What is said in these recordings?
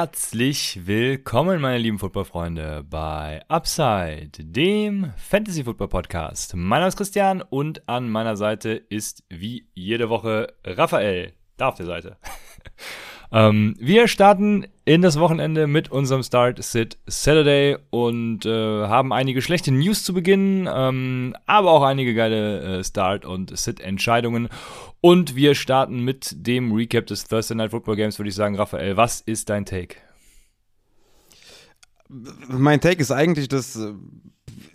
Herzlich willkommen, meine lieben Footballfreunde, bei Upside, dem Fantasy Football Podcast. Mein Name ist Christian und an meiner Seite ist wie jede Woche Raphael. Da auf der Seite. ähm, wir starten in das Wochenende mit unserem Start Sit Saturday und äh, haben einige schlechte News zu Beginn, ähm, aber auch einige geile äh, Start- und Sit-Entscheidungen. Und wir starten mit dem Recap des Thursday Night Football Games, würde ich sagen, Raphael, was ist dein Take? Mein Take ist eigentlich, dass, äh,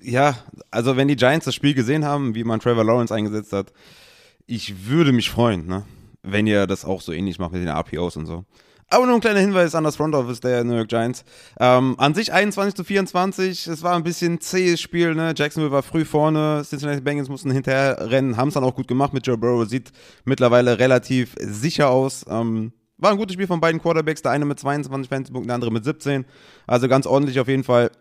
ja, also wenn die Giants das Spiel gesehen haben, wie man Trevor Lawrence eingesetzt hat, ich würde mich freuen, ne? Wenn ihr das auch so ähnlich macht mit den RPOs und so. Aber nur ein kleiner Hinweis an das Front Office der New York Giants. Ähm, an sich 21 zu 24, es war ein bisschen zähes Spiel, ne? Jacksonville war früh vorne, Cincinnati Bengals mussten hinterher rennen, haben es dann auch gut gemacht mit Joe Burrow, sieht mittlerweile relativ sicher aus. Ähm, war ein gutes Spiel von beiden Quarterbacks, der eine mit 22 Fantasy-Punkten, der andere mit 17. Also ganz ordentlich auf jeden Fall.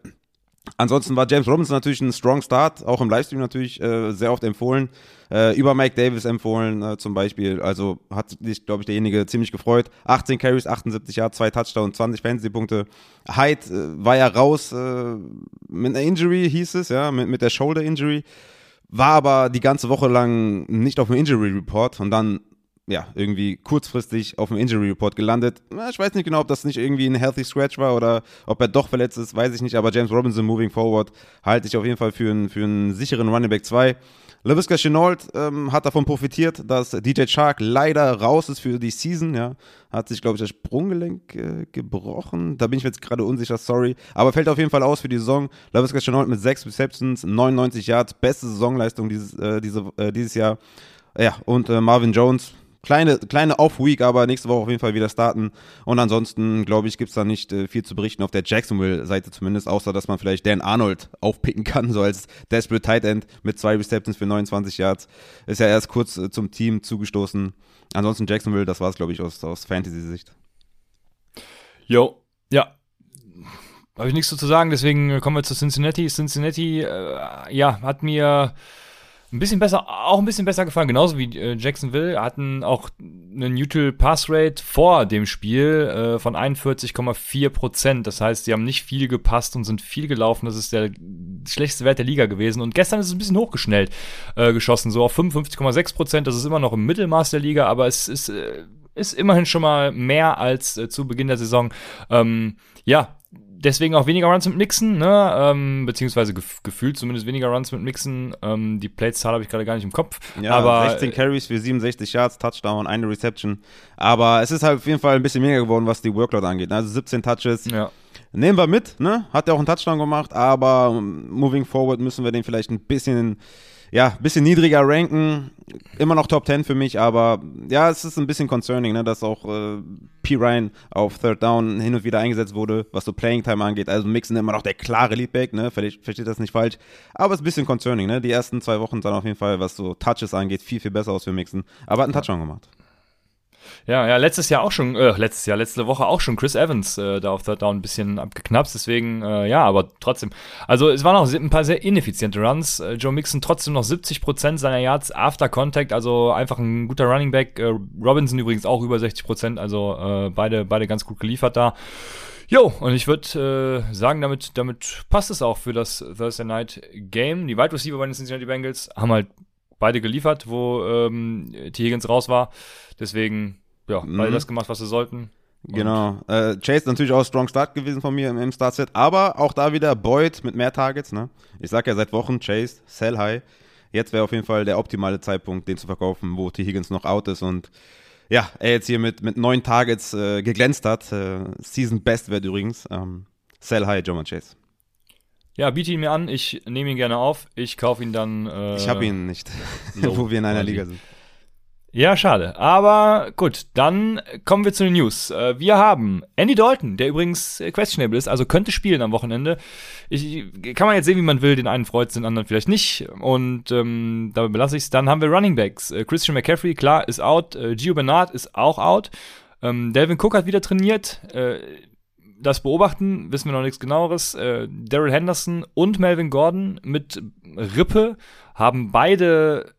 Ansonsten war James Robinson natürlich ein strong Start, auch im Livestream natürlich äh, sehr oft empfohlen. Äh, über Mike Davis empfohlen äh, zum Beispiel. Also hat sich, glaube ich, derjenige ziemlich gefreut. 18 Carries, 78 Yards, 2 Touchdowns, 20 Fantasy-Punkte. Hyde äh, war ja raus äh, mit einer Injury, hieß es, ja, mit, mit der Shoulder-Injury. War aber die ganze Woche lang nicht auf dem Injury Report und dann ja, irgendwie kurzfristig auf dem Injury Report gelandet. Ich weiß nicht genau, ob das nicht irgendwie ein Healthy Scratch war oder ob er doch verletzt ist, weiß ich nicht. Aber James Robinson moving forward halte ich auf jeden Fall für einen, für einen sicheren Running Back 2. LaVisca Chenault ähm, hat davon profitiert, dass DJ Shark leider raus ist für die Season. Ja. Hat sich, glaube ich, das Sprunggelenk äh, gebrochen. Da bin ich mir jetzt gerade unsicher, sorry. Aber fällt auf jeden Fall aus für die Saison. LaVisca Chenault mit 6 Receptions, 99 Yards, beste Saisonleistung dieses, äh, diese, äh, dieses Jahr. Ja, und äh, Marvin Jones, kleine, kleine Off-Week, aber nächste Woche auf jeden Fall wieder starten. Und ansonsten, glaube ich, gibt es da nicht äh, viel zu berichten auf der Jacksonville-Seite zumindest, außer dass man vielleicht Dan Arnold aufpicken kann, so als Desperate Tight End mit zwei Receptions für 29 Yards. Ist ja erst kurz äh, zum Team zugestoßen. Ansonsten Jacksonville, das war es, glaube ich, aus, aus Fantasy-Sicht. Jo, ja, habe ich nichts zu sagen, deswegen kommen wir zu Cincinnati. Cincinnati, äh, ja, hat mir ein bisschen besser, auch ein bisschen besser gefallen, genauso wie äh, Jacksonville, hatten auch eine Neutral Pass Rate vor dem Spiel äh, von 41,4 Prozent. Das heißt, sie haben nicht viel gepasst und sind viel gelaufen. Das ist der schlechteste Wert der Liga gewesen. Und gestern ist es ein bisschen hochgeschnellt äh, geschossen, so auf 55,6 Prozent. Das ist immer noch im Mittelmaß der Liga, aber es ist, äh, ist immerhin schon mal mehr als äh, zu Beginn der Saison. Ähm, ja, deswegen auch weniger Runs mit Mixen, ne? Ähm, beziehungsweise gef gefühlt zumindest weniger Runs mit Mixen. Ähm, die Plates-Zahl habe ich gerade gar nicht im Kopf. Ja, aber 16 Carries für 67 Yards, Touchdown, eine Reception. Aber es ist halt auf jeden Fall ein bisschen weniger geworden, was die Workload angeht. Also 17 Touches. Ja. Nehmen wir mit, ne? Hat ja auch einen Touchdown gemacht, aber moving forward müssen wir den vielleicht ein bisschen ja, ein bisschen niedriger ranken. Immer noch Top 10 für mich, aber ja, es ist ein bisschen concerning, ne, dass auch äh, P. Ryan auf Third Down hin und wieder eingesetzt wurde, was so Playing Time angeht. Also Mixen immer noch der klare Leadback, ne, versteht das nicht falsch. Aber es ist ein bisschen concerning, ne. Die ersten zwei Wochen sahen auf jeden Fall, was so Touches angeht, viel, viel besser aus für Mixen. Aber hat einen Touchdown gemacht. Ja, ja, letztes Jahr auch schon, äh, letztes Jahr, letzte Woche auch schon Chris Evans äh, da auf Third Down ein bisschen abgeknapst, deswegen, äh, ja, aber trotzdem. Also es waren auch ein paar sehr ineffiziente Runs. Äh, Joe Mixon trotzdem noch 70% seiner Yards after Contact, also einfach ein guter Running Back. Äh, Robinson übrigens auch über 60%, also äh, beide, beide ganz gut geliefert da. Jo, und ich würde äh, sagen, damit, damit passt es auch für das Thursday Night Game. Die Wide Receiver bei den Cincinnati Bengals haben halt beide geliefert, wo ähm, T. Higgins raus war. Deswegen, ja, beide mhm. das gemacht, was sie sollten. Genau. Äh, Chase natürlich auch Strong Start gewesen von mir im, im Startset, aber auch da wieder Boyd mit mehr Targets. Ne? Ich sag ja seit Wochen Chase, sell high. Jetzt wäre auf jeden Fall der optimale Zeitpunkt, den zu verkaufen, wo T. Higgins noch out ist und ja, er jetzt hier mit, mit neun Targets äh, geglänzt hat. Äh, Season Best wird übrigens. Ähm, sell high, Joman Chase. Ja, biete ihn mir an, ich nehme ihn gerne auf, ich kaufe ihn dann. Äh, ich habe ihn nicht, wo wir in einer Liga sind. Ja, schade. Aber gut, dann kommen wir zu den News. Äh, wir haben Andy Dalton, der übrigens questionable ist, also könnte spielen am Wochenende. Ich, kann man jetzt sehen, wie man will. Den einen freut den anderen vielleicht nicht. Und ähm, dabei belasse ich es. Dann haben wir Running Backs. Äh, Christian McCaffrey, klar, ist out. Äh, Gio Bernard ist auch out. Ähm, Delvin Cook hat wieder trainiert. Äh, das beobachten, wissen wir noch nichts genaueres. Äh, Daryl Henderson und Melvin Gordon mit Rippe haben beide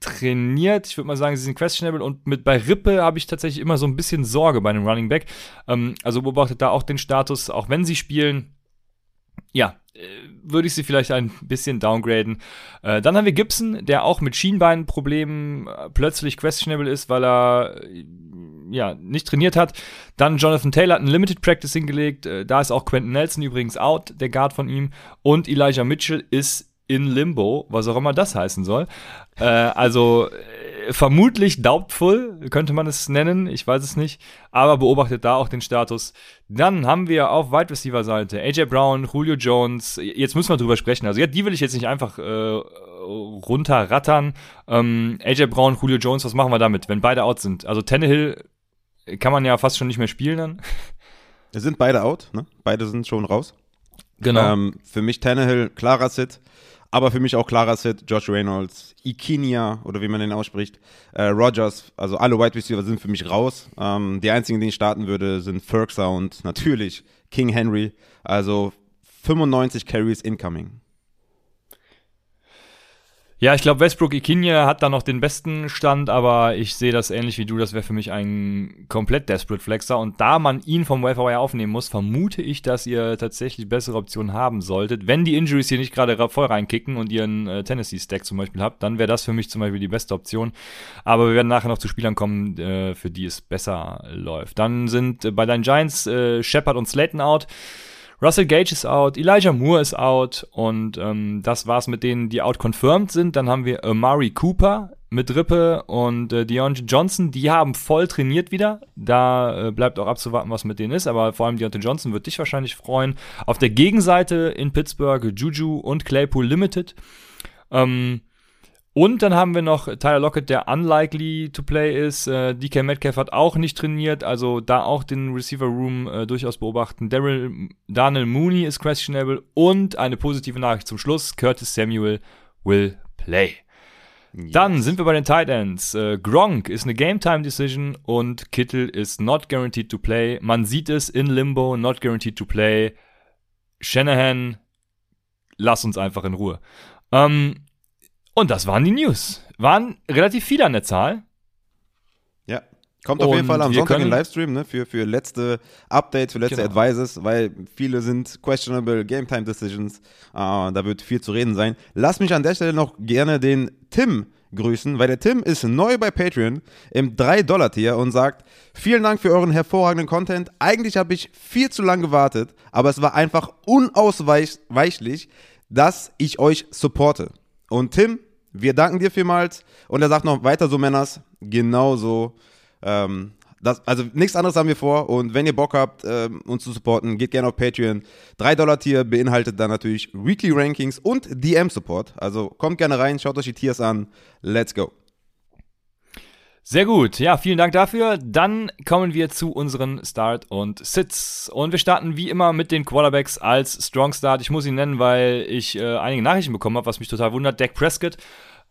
trainiert. Ich würde mal sagen, sie sind questionable und mit bei Rippe habe ich tatsächlich immer so ein bisschen Sorge bei einem Running Back. Ähm, also beobachtet da auch den Status, auch wenn sie spielen. Ja, äh, würde ich sie vielleicht ein bisschen downgraden. Äh, dann haben wir Gibson, der auch mit Schienbeinproblemen äh, plötzlich questionable ist, weil er äh, ja nicht trainiert hat. Dann Jonathan Taylor hat ein Limited Practice hingelegt. Äh, da ist auch Quentin Nelson übrigens out, der Guard von ihm. Und Elijah Mitchell ist in Limbo, was auch immer das heißen soll. Äh, also äh, vermutlich doubtful könnte man es nennen, ich weiß es nicht, aber beobachtet da auch den Status. Dann haben wir auf Wide Receiver Seite AJ Brown, Julio Jones. Jetzt müssen wir drüber sprechen. Also ja, die will ich jetzt nicht einfach äh, runterrattern. Ähm, AJ Brown, Julio Jones, was machen wir damit, wenn beide out sind? Also Tannehill kann man ja fast schon nicht mehr spielen dann. Es sind beide out, ne? Beide sind schon raus. Genau. Ähm, für mich Tannehill, klarer Sit. Aber für mich auch klarer Sit, Josh Reynolds, Ikinia oder wie man den ausspricht, äh, Rogers, also alle Wide Receiver sind für mich raus. Ähm, die einzigen, die ich starten würde, sind Ferguson und natürlich King Henry. Also 95 Carries incoming. Ja, ich glaube, Westbrook Ikinye hat da noch den besten Stand, aber ich sehe das ähnlich wie du. Das wäre für mich ein komplett Desperate Flexer. Und da man ihn vom Wire aufnehmen muss, vermute ich, dass ihr tatsächlich bessere Optionen haben solltet. Wenn die Injuries hier nicht gerade voll reinkicken und ihr einen äh, Tennessee-Stack zum Beispiel habt, dann wäre das für mich zum Beispiel die beste Option. Aber wir werden nachher noch zu Spielern kommen, äh, für die es besser läuft. Dann sind äh, bei deinen Giants äh, Shepard und Slayton out. Russell Gage ist out, Elijah Moore ist out und ähm, das war's mit denen, die out confirmed sind. Dann haben wir Amari Cooper mit Rippe und äh, Deontay Johnson, die haben voll trainiert wieder. Da äh, bleibt auch abzuwarten, was mit denen ist, aber vor allem Deontay Johnson wird dich wahrscheinlich freuen. Auf der Gegenseite in Pittsburgh Juju und Claypool Limited. Ähm, und dann haben wir noch Tyler Lockett, der unlikely to play ist. Äh, DK Metcalf hat auch nicht trainiert, also da auch den Receiver Room äh, durchaus beobachten. Daryl, Daniel Mooney ist questionable und eine positive Nachricht zum Schluss: Curtis Samuel will play. Yes. Dann sind wir bei den Tight Ends. Äh, Gronk ist eine Game Time Decision und Kittel ist not guaranteed to play. Man sieht es in Limbo, not guaranteed to play. Shanahan, lass uns einfach in Ruhe. Ähm, und das waren die News. Waren relativ viele an der Zahl. Ja. Kommt auf jeden Fall am Sonntag in Livestream, ne, für, für letzte Updates, für letzte genau. Advices, weil viele sind questionable Game Time Decisions. Uh, da wird viel zu reden sein. Lass mich an der Stelle noch gerne den Tim grüßen, weil der Tim ist neu bei Patreon im 3-Dollar-Tier und sagt, vielen Dank für euren hervorragenden Content. Eigentlich habe ich viel zu lange gewartet, aber es war einfach unausweichlich, dass ich euch supporte. Und Tim, wir danken dir vielmals. Und er sagt noch weiter so, Männers, genauso. Ähm, das, also nichts anderes haben wir vor. Und wenn ihr Bock habt, ähm, uns zu supporten, geht gerne auf Patreon. 3-Dollar-Tier beinhaltet dann natürlich Weekly Rankings und DM-Support. Also kommt gerne rein, schaut euch die Tiers an. Let's go. Sehr gut, ja, vielen Dank dafür. Dann kommen wir zu unseren Start und Sits. Und wir starten wie immer mit den Quarterbacks als Strong Start. Ich muss ihn nennen, weil ich äh, einige Nachrichten bekommen habe, was mich total wundert. Dak Prescott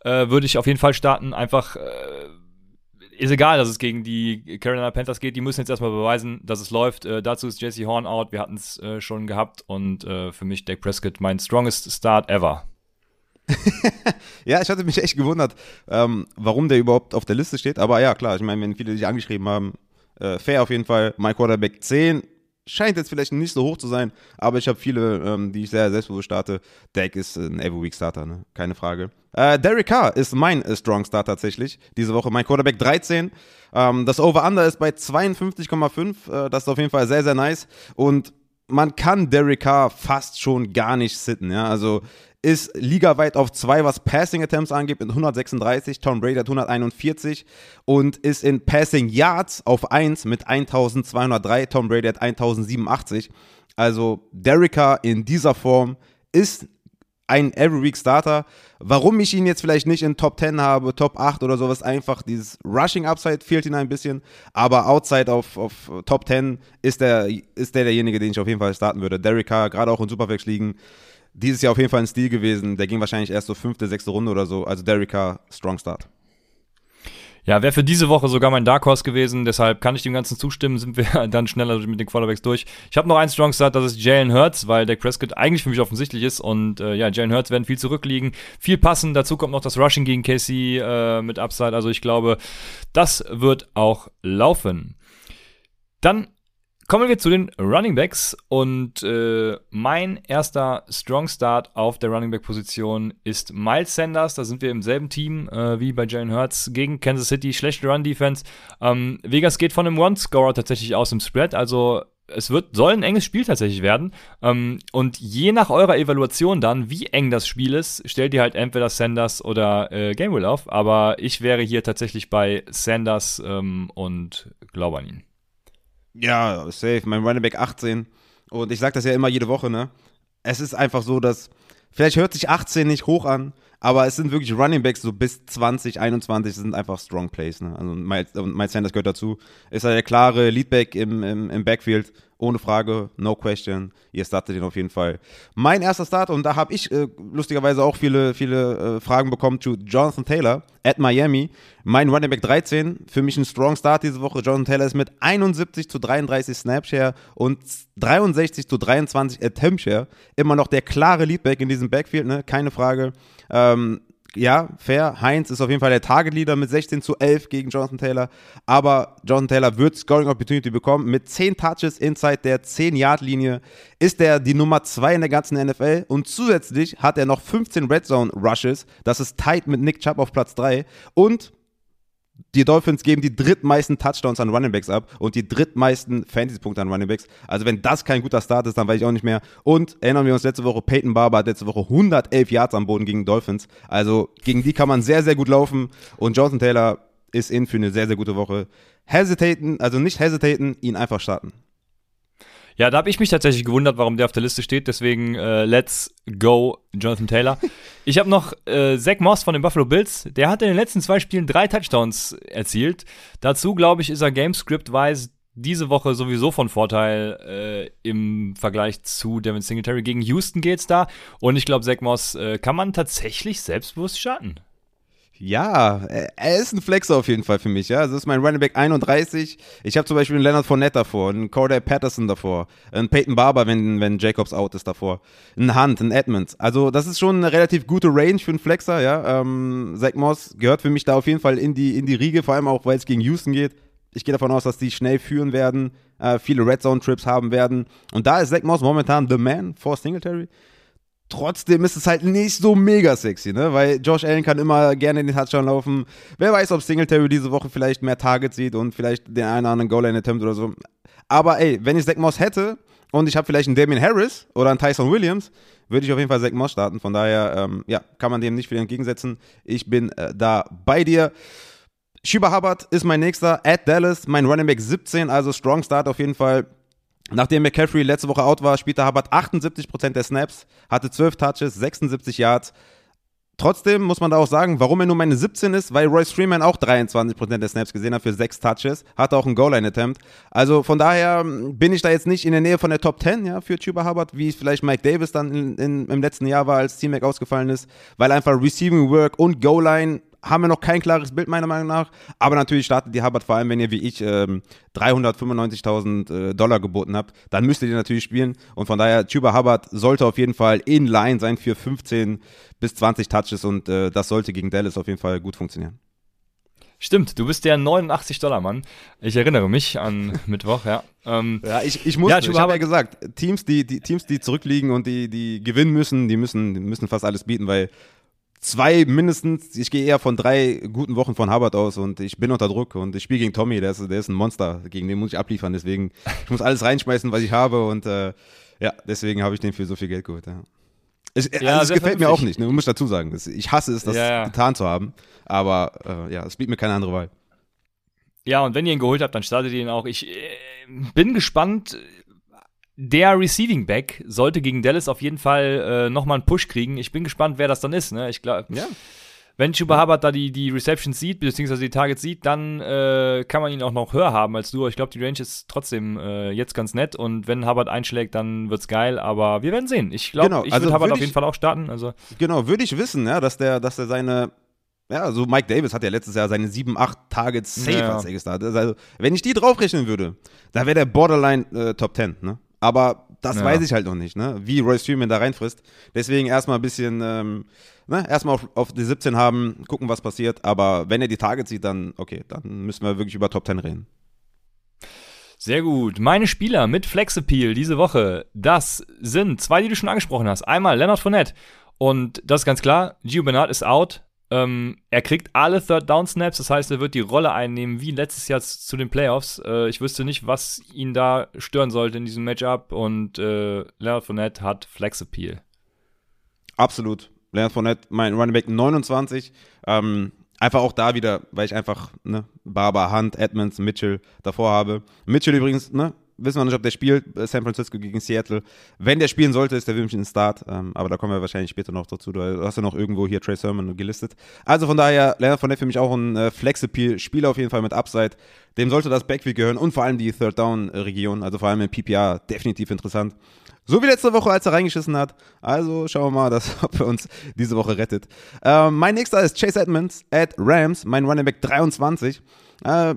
äh, würde ich auf jeden Fall starten. Einfach äh, ist egal, dass es gegen die Carolina Panthers geht. Die müssen jetzt erstmal beweisen, dass es läuft. Äh, dazu ist Jesse Horn out. Wir hatten es äh, schon gehabt. Und äh, für mich Dak Prescott mein strongest Start ever. ja, ich hatte mich echt gewundert, ähm, warum der überhaupt auf der Liste steht. Aber ja, klar, ich meine, wenn viele dich angeschrieben haben, äh, fair auf jeden Fall. My Quarterback 10 scheint jetzt vielleicht nicht so hoch zu sein, aber ich habe viele, ähm, die ich sehr selbstbewusst starte. Dak ist ein Every-Week-Starter, ne? keine Frage. Äh, Derek Carr ist mein äh, Strong Start tatsächlich diese Woche. Mein Quarterback 13. Ähm, das Over-Under ist bei 52,5. Äh, das ist auf jeden Fall sehr, sehr nice. Und man kann Derek Carr fast schon gar nicht sitten. Ja? Also ist ligaweit auf zwei, was Passing Attempts angeht, mit 136. Tom Brady hat 141 und ist in Passing Yards auf 1 mit 1203. Tom Brady hat 1087. Also Derricka in dieser Form ist ein Every Week Starter. Warum ich ihn jetzt vielleicht nicht in Top 10 habe, Top 8 oder sowas, einfach dieses Rushing Upside fehlt ihm ein bisschen. Aber Outside auf, auf Top 10 ist der, ist der derjenige, den ich auf jeden Fall starten würde. Carr, gerade auch in Superflex liegen, dieses Jahr auf jeden Fall ein Stil gewesen. Der ging wahrscheinlich erst so fünfte, sechste Runde oder so. Also Derek Carr, Strong Start. Ja, wäre für diese Woche sogar mein Dark Horse gewesen, deshalb kann ich dem Ganzen zustimmen, sind wir dann schneller mit den Quarterbacks durch. Ich habe noch einen Strong Start, das ist Jalen Hurts, weil Dak Prescott eigentlich für mich offensichtlich ist und äh, ja, Jalen Hurts werden viel zurückliegen, viel passen, dazu kommt noch das Rushing gegen Casey äh, mit Upside, also ich glaube, das wird auch laufen. Dann Kommen wir zu den Running Backs und äh, mein erster Strong Start auf der Running Back Position ist Miles Sanders. Da sind wir im selben Team äh, wie bei Jalen Hurts gegen Kansas City. Schlechte Run Defense. Ähm, Vegas geht von einem One Scorer tatsächlich aus im Spread. Also es wird, soll ein enges Spiel tatsächlich werden. Ähm, und je nach eurer Evaluation dann, wie eng das Spiel ist, stellt ihr halt entweder Sanders oder äh, Gamewill auf. Aber ich wäre hier tatsächlich bei Sanders ähm, und glaube an ihn. Ja, safe. Mein Running Back 18. Und ich sage das ja immer jede Woche, ne? Es ist einfach so, dass vielleicht hört sich 18 nicht hoch an, aber es sind wirklich Running Backs so bis 20, 21 sind einfach Strong Plays. Ne? Also Miles, Miles Sanders gehört dazu. Ist er der klare Leadback im, im, im Backfield ohne Frage, no question. Ihr startet den auf jeden Fall. Mein erster Start, und da habe ich äh, lustigerweise auch viele, viele äh, Fragen bekommen zu Jonathan Taylor at Miami. Mein Running Back 13, für mich ein strong Start diese Woche. Jonathan Taylor ist mit 71 zu 33 Snapshare und 63 zu 23 Attempt Share immer noch der klare Leadback in diesem Backfield, ne? keine Frage. Ähm, ja, fair. Heinz ist auf jeden Fall der Target Leader mit 16 zu 11 gegen Jonathan Taylor. Aber Jonathan Taylor wird Scoring Opportunity bekommen. Mit 10 Touches inside der 10-Yard-Linie ist er die Nummer 2 in der ganzen NFL. Und zusätzlich hat er noch 15 Red Zone Rushes. Das ist tight mit Nick Chubb auf Platz 3. Und die Dolphins geben die drittmeisten Touchdowns an Runningbacks ab und die drittmeisten Fantasy-Punkte an Runningbacks. Also wenn das kein guter Start ist, dann weiß ich auch nicht mehr. Und erinnern wir uns letzte Woche, Peyton Barber hat letzte Woche 111 Yards am Boden gegen Dolphins. Also gegen die kann man sehr, sehr gut laufen. Und Jonathan Taylor ist in für eine sehr, sehr gute Woche. Hesitaten, also nicht hesitaten, ihn einfach starten. Ja, da habe ich mich tatsächlich gewundert, warum der auf der Liste steht. Deswegen äh, let's go, Jonathan Taylor. ich habe noch äh, Zach Moss von den Buffalo Bills. Der hat in den letzten zwei Spielen drei Touchdowns erzielt. Dazu, glaube ich, ist er Gamescript-wise diese Woche sowieso von Vorteil äh, im Vergleich zu Devin Singletary. Gegen Houston geht's da. Und ich glaube, Zach Moss äh, kann man tatsächlich selbstbewusst starten. Ja, er ist ein Flexer auf jeden Fall für mich. Ja, das ist mein Running Back 31. Ich habe zum Beispiel einen Leonard Fournette davor, einen Corday Patterson davor, einen Peyton Barber, wenn, wenn Jacobs out ist davor, einen Hunt, einen Edmonds. Also das ist schon eine relativ gute Range für einen Flexer. Ja, ähm, Zach Moss gehört für mich da auf jeden Fall in die in die Riege, vor allem auch, weil es gegen Houston geht. Ich gehe davon aus, dass die schnell führen werden, äh, viele Red Zone Trips haben werden. Und da ist Zach Moss momentan the man for Singletary. Trotzdem ist es halt nicht so mega sexy, ne? Weil Josh Allen kann immer gerne in den Touchdown laufen. Wer weiß, ob Singletary diese Woche vielleicht mehr Targets sieht und vielleicht den einen oder anderen Goal-Line-Attempt oder so. Aber ey, wenn ich Zach Moss hätte und ich habe vielleicht einen Damien Harris oder einen Tyson Williams, würde ich auf jeden Fall Zach Moss starten. Von daher, ähm, ja, kann man dem nicht viel entgegensetzen. Ich bin äh, da bei dir. Schuber Hubbard ist mein nächster. At Dallas, mein Running Back 17, also Strong Start auf jeden Fall. Nachdem McCaffrey letzte Woche out war, spielte Hubbard 78% der Snaps, hatte 12 Touches, 76 Yards. Trotzdem muss man da auch sagen, warum er nur meine 17 ist, weil Royce Freeman auch 23% der Snaps gesehen hat für 6 Touches, hatte auch einen Goal-Line-Attempt. Also von daher bin ich da jetzt nicht in der Nähe von der Top 10 ja, für Chuba Hubbard, wie vielleicht Mike Davis dann in, in, im letzten Jahr war, als T-Mac ausgefallen ist, weil einfach Receiving Work und Goal-Line haben wir noch kein klares Bild, meiner Meinung nach. Aber natürlich startet die Hubbard vor allem, wenn ihr wie ich ähm, 395.000 äh, Dollar geboten habt, dann müsst ihr natürlich spielen. Und von daher, Tuba Hubbard sollte auf jeden Fall in Line sein für 15 bis 20 Touches und äh, das sollte gegen Dallas auf jeden Fall gut funktionieren. Stimmt, du bist der 89-Dollar-Mann. Ich erinnere mich an Mittwoch, ja. Ähm, ja, ich, ich muss, ja, ich habe ja gesagt, Teams, die, die Teams, die zurückliegen und die, die gewinnen müssen, die müssen, die müssen fast alles bieten, weil zwei mindestens, ich gehe eher von drei guten Wochen von Harvard aus und ich bin unter Druck und ich spiele gegen Tommy, der ist, der ist ein Monster, gegen den muss ich abliefern, deswegen, ich muss alles reinschmeißen, was ich habe und äh, ja, deswegen habe ich den für so viel Geld geholt. Ja. Es, ja, also es gefällt mir auch nicht, ne, muss ich dazu sagen. Ich hasse es, das ja, ja. getan zu haben, aber äh, ja, es bietet mir keine andere Wahl. Ja, und wenn ihr ihn geholt habt, dann startet ihr ihn auch. Ich äh, bin gespannt, der Receiving Back sollte gegen Dallas auf jeden Fall äh, nochmal einen Push kriegen. Ich bin gespannt, wer das dann ist. Ne? Ich glaube, Ja. wenn Chuba Hubbard da die, die Receptions sieht, beziehungsweise die Targets sieht, dann äh, kann man ihn auch noch höher haben als du. Ich glaube, die Range ist trotzdem äh, jetzt ganz nett und wenn Hubbard einschlägt, dann wird's geil, aber wir werden sehen. Ich glaube, Genau, ich also würde Hubbard auf jeden Fall auch starten. Also Genau, würde ich wissen, ja, dass der, dass er seine, ja, so Mike Davis hat ja letztes Jahr seine 7, 8 Targets safe Ja. als er gestartet. Also, wenn ich die draufrechnen würde, da wäre der Borderline äh, Top 10, ne? Aber das Ja. weiß ich halt noch nicht, ne? Wie Royce Freeman da reinfrisst. Deswegen erstmal ein bisschen, ähm, ne, erstmal auf, auf die 17 haben, gucken, was passiert. Aber wenn er die Targets sieht, dann, okay, dann müssen wir wirklich über Top 10 reden. Sehr gut. Meine Spieler mit Flex Appeal diese Woche, das sind zwei, die du schon angesprochen hast. Einmal Leonard Fournette. Und das ist ganz klar, Gio Bernard ist out. Ähm, er kriegt alle Third Down Snaps, das heißt, er wird die Rolle einnehmen wie letztes Jahr zu den Playoffs. Äh, ich wüsste nicht, was ihn da stören sollte in diesem Matchup. Und äh, Leonard Fournette hat Flex Appeal. Absolut. Leonard Fournette, mein Running Back 29. Ähm, einfach auch da wieder, weil ich einfach, ne, Barber, Hunt, Edmonds, Mitchell davor habe. Mitchell übrigens, ne, wissen wir nicht, ob der spielt, äh, San Francisco gegen Seattle. Wenn der spielen sollte, ist der wirklich ein Start. Ähm, aber da kommen wir wahrscheinlich später noch dazu. Du hast ja noch irgendwo hier Trey Sermon gelistet. Also von daher, Leonard Fournette für mich auch ein äh, Flex-Appeal-Spieler auf jeden Fall mit Upside. Dem sollte das Backfield gehören und vor allem die Third-Down-Region, also vor allem im PPR, definitiv interessant. So wie letzte Woche, als er reingeschissen hat. Also schauen wir mal, dass, ob er uns diese Woche rettet. Ähm, mein nächster ist Chase Edmonds at Rams, mein Running Back 23. Äh,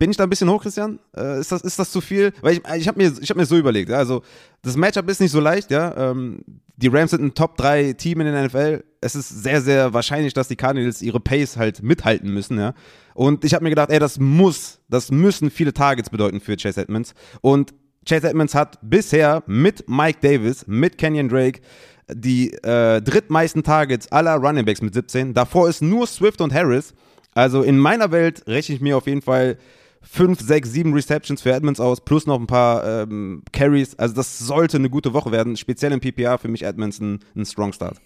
bin ich da ein bisschen hoch, Christian? Äh, ist, das, ist das zu viel? Weil ich, ich habe mir, hab mir so überlegt, ja, also das Matchup ist nicht so leicht, ja. Ähm, die Rams sind ein Top-3-Team in der NFL. Es ist sehr, sehr wahrscheinlich, dass die Cardinals ihre Pace halt mithalten müssen, ja. Und ich habe mir gedacht, ey, das muss, das müssen viele Targets bedeuten für Chase Edmonds. Und Chase Edmonds hat bisher mit Mike Davis, mit Kenyon Drake die äh, drittmeisten Targets aller Running Backs mit 17. Davor ist nur Swift und Harris. Also in meiner Welt rechne ich mir auf jeden Fall 5, 6, 7 Receptions für Edmonds aus, plus noch ein paar ähm, Carries. Also das sollte eine gute Woche werden. Speziell im PPR für mich Edmonds ein, ein Strong Start.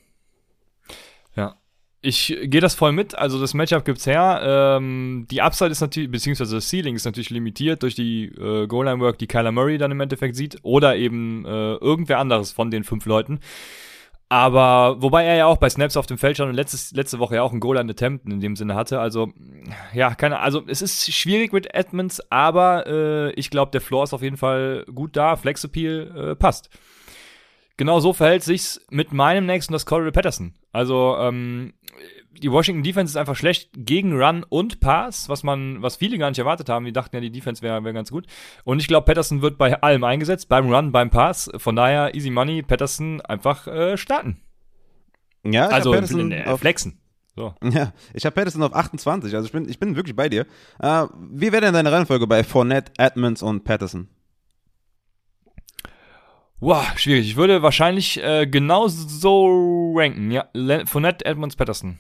Ja. Ich gehe das voll mit. Also das Matchup gibt's her. Ähm, die Upside ist natürlich, beziehungsweise das Ceiling ist natürlich limitiert durch die äh, Goal-Line-Work, die Kyler Murray dann im Endeffekt sieht. Oder eben äh, irgendwer anderes von den fünf Leuten. Aber wobei er ja auch bei Snaps auf dem Feld stand und letztes, letzte Woche ja auch ein Goal an Attempten in dem Sinne hatte. Also, ja, keine Also es ist schwierig mit Edmonds, aber äh, ich glaube, der Floor ist auf jeden Fall gut da. Flex Appeal äh, passt. Genau so verhält sich's mit meinem nächsten, das Corey Patterson. Also, ähm, die Washington Defense ist einfach schlecht gegen Run und Pass, was man, was viele gar nicht erwartet haben. Die dachten ja, die Defense wäre wär ganz gut. Und ich glaube, Patterson wird bei allem eingesetzt, beim Run, beim Pass. Von daher, easy money, Patterson einfach äh, starten. Ja, ich also Patterson äh, auf, flexen. So. ja, ich habe Patterson auf 28. Also ich bin, ich bin wirklich bei dir. Äh, wie wäre denn deine Reihenfolge bei Fournette, Edmonds und Patterson? Wow, schwierig. Ich würde wahrscheinlich äh, genau so ranken. Ja, Fournette, Edmonds, Patterson.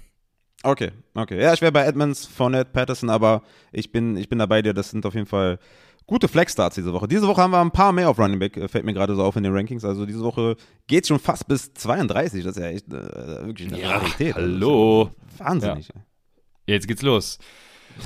Okay, okay. Ja, ich wäre bei Edmonds, Fournette, Patterson, aber ich bin, ich bin da bei dir. Das sind auf jeden Fall gute Flex-Starts diese Woche. Diese Woche haben wir ein paar mehr auf Running Back, äh, fällt mir gerade so auf in den Rankings. Also diese Woche geht schon fast bis 32. Das ist ja echt äh, wirklich eine Ja, Rarität. Also, hallo. ist ja Wahnsinnig. Jetzt geht's los.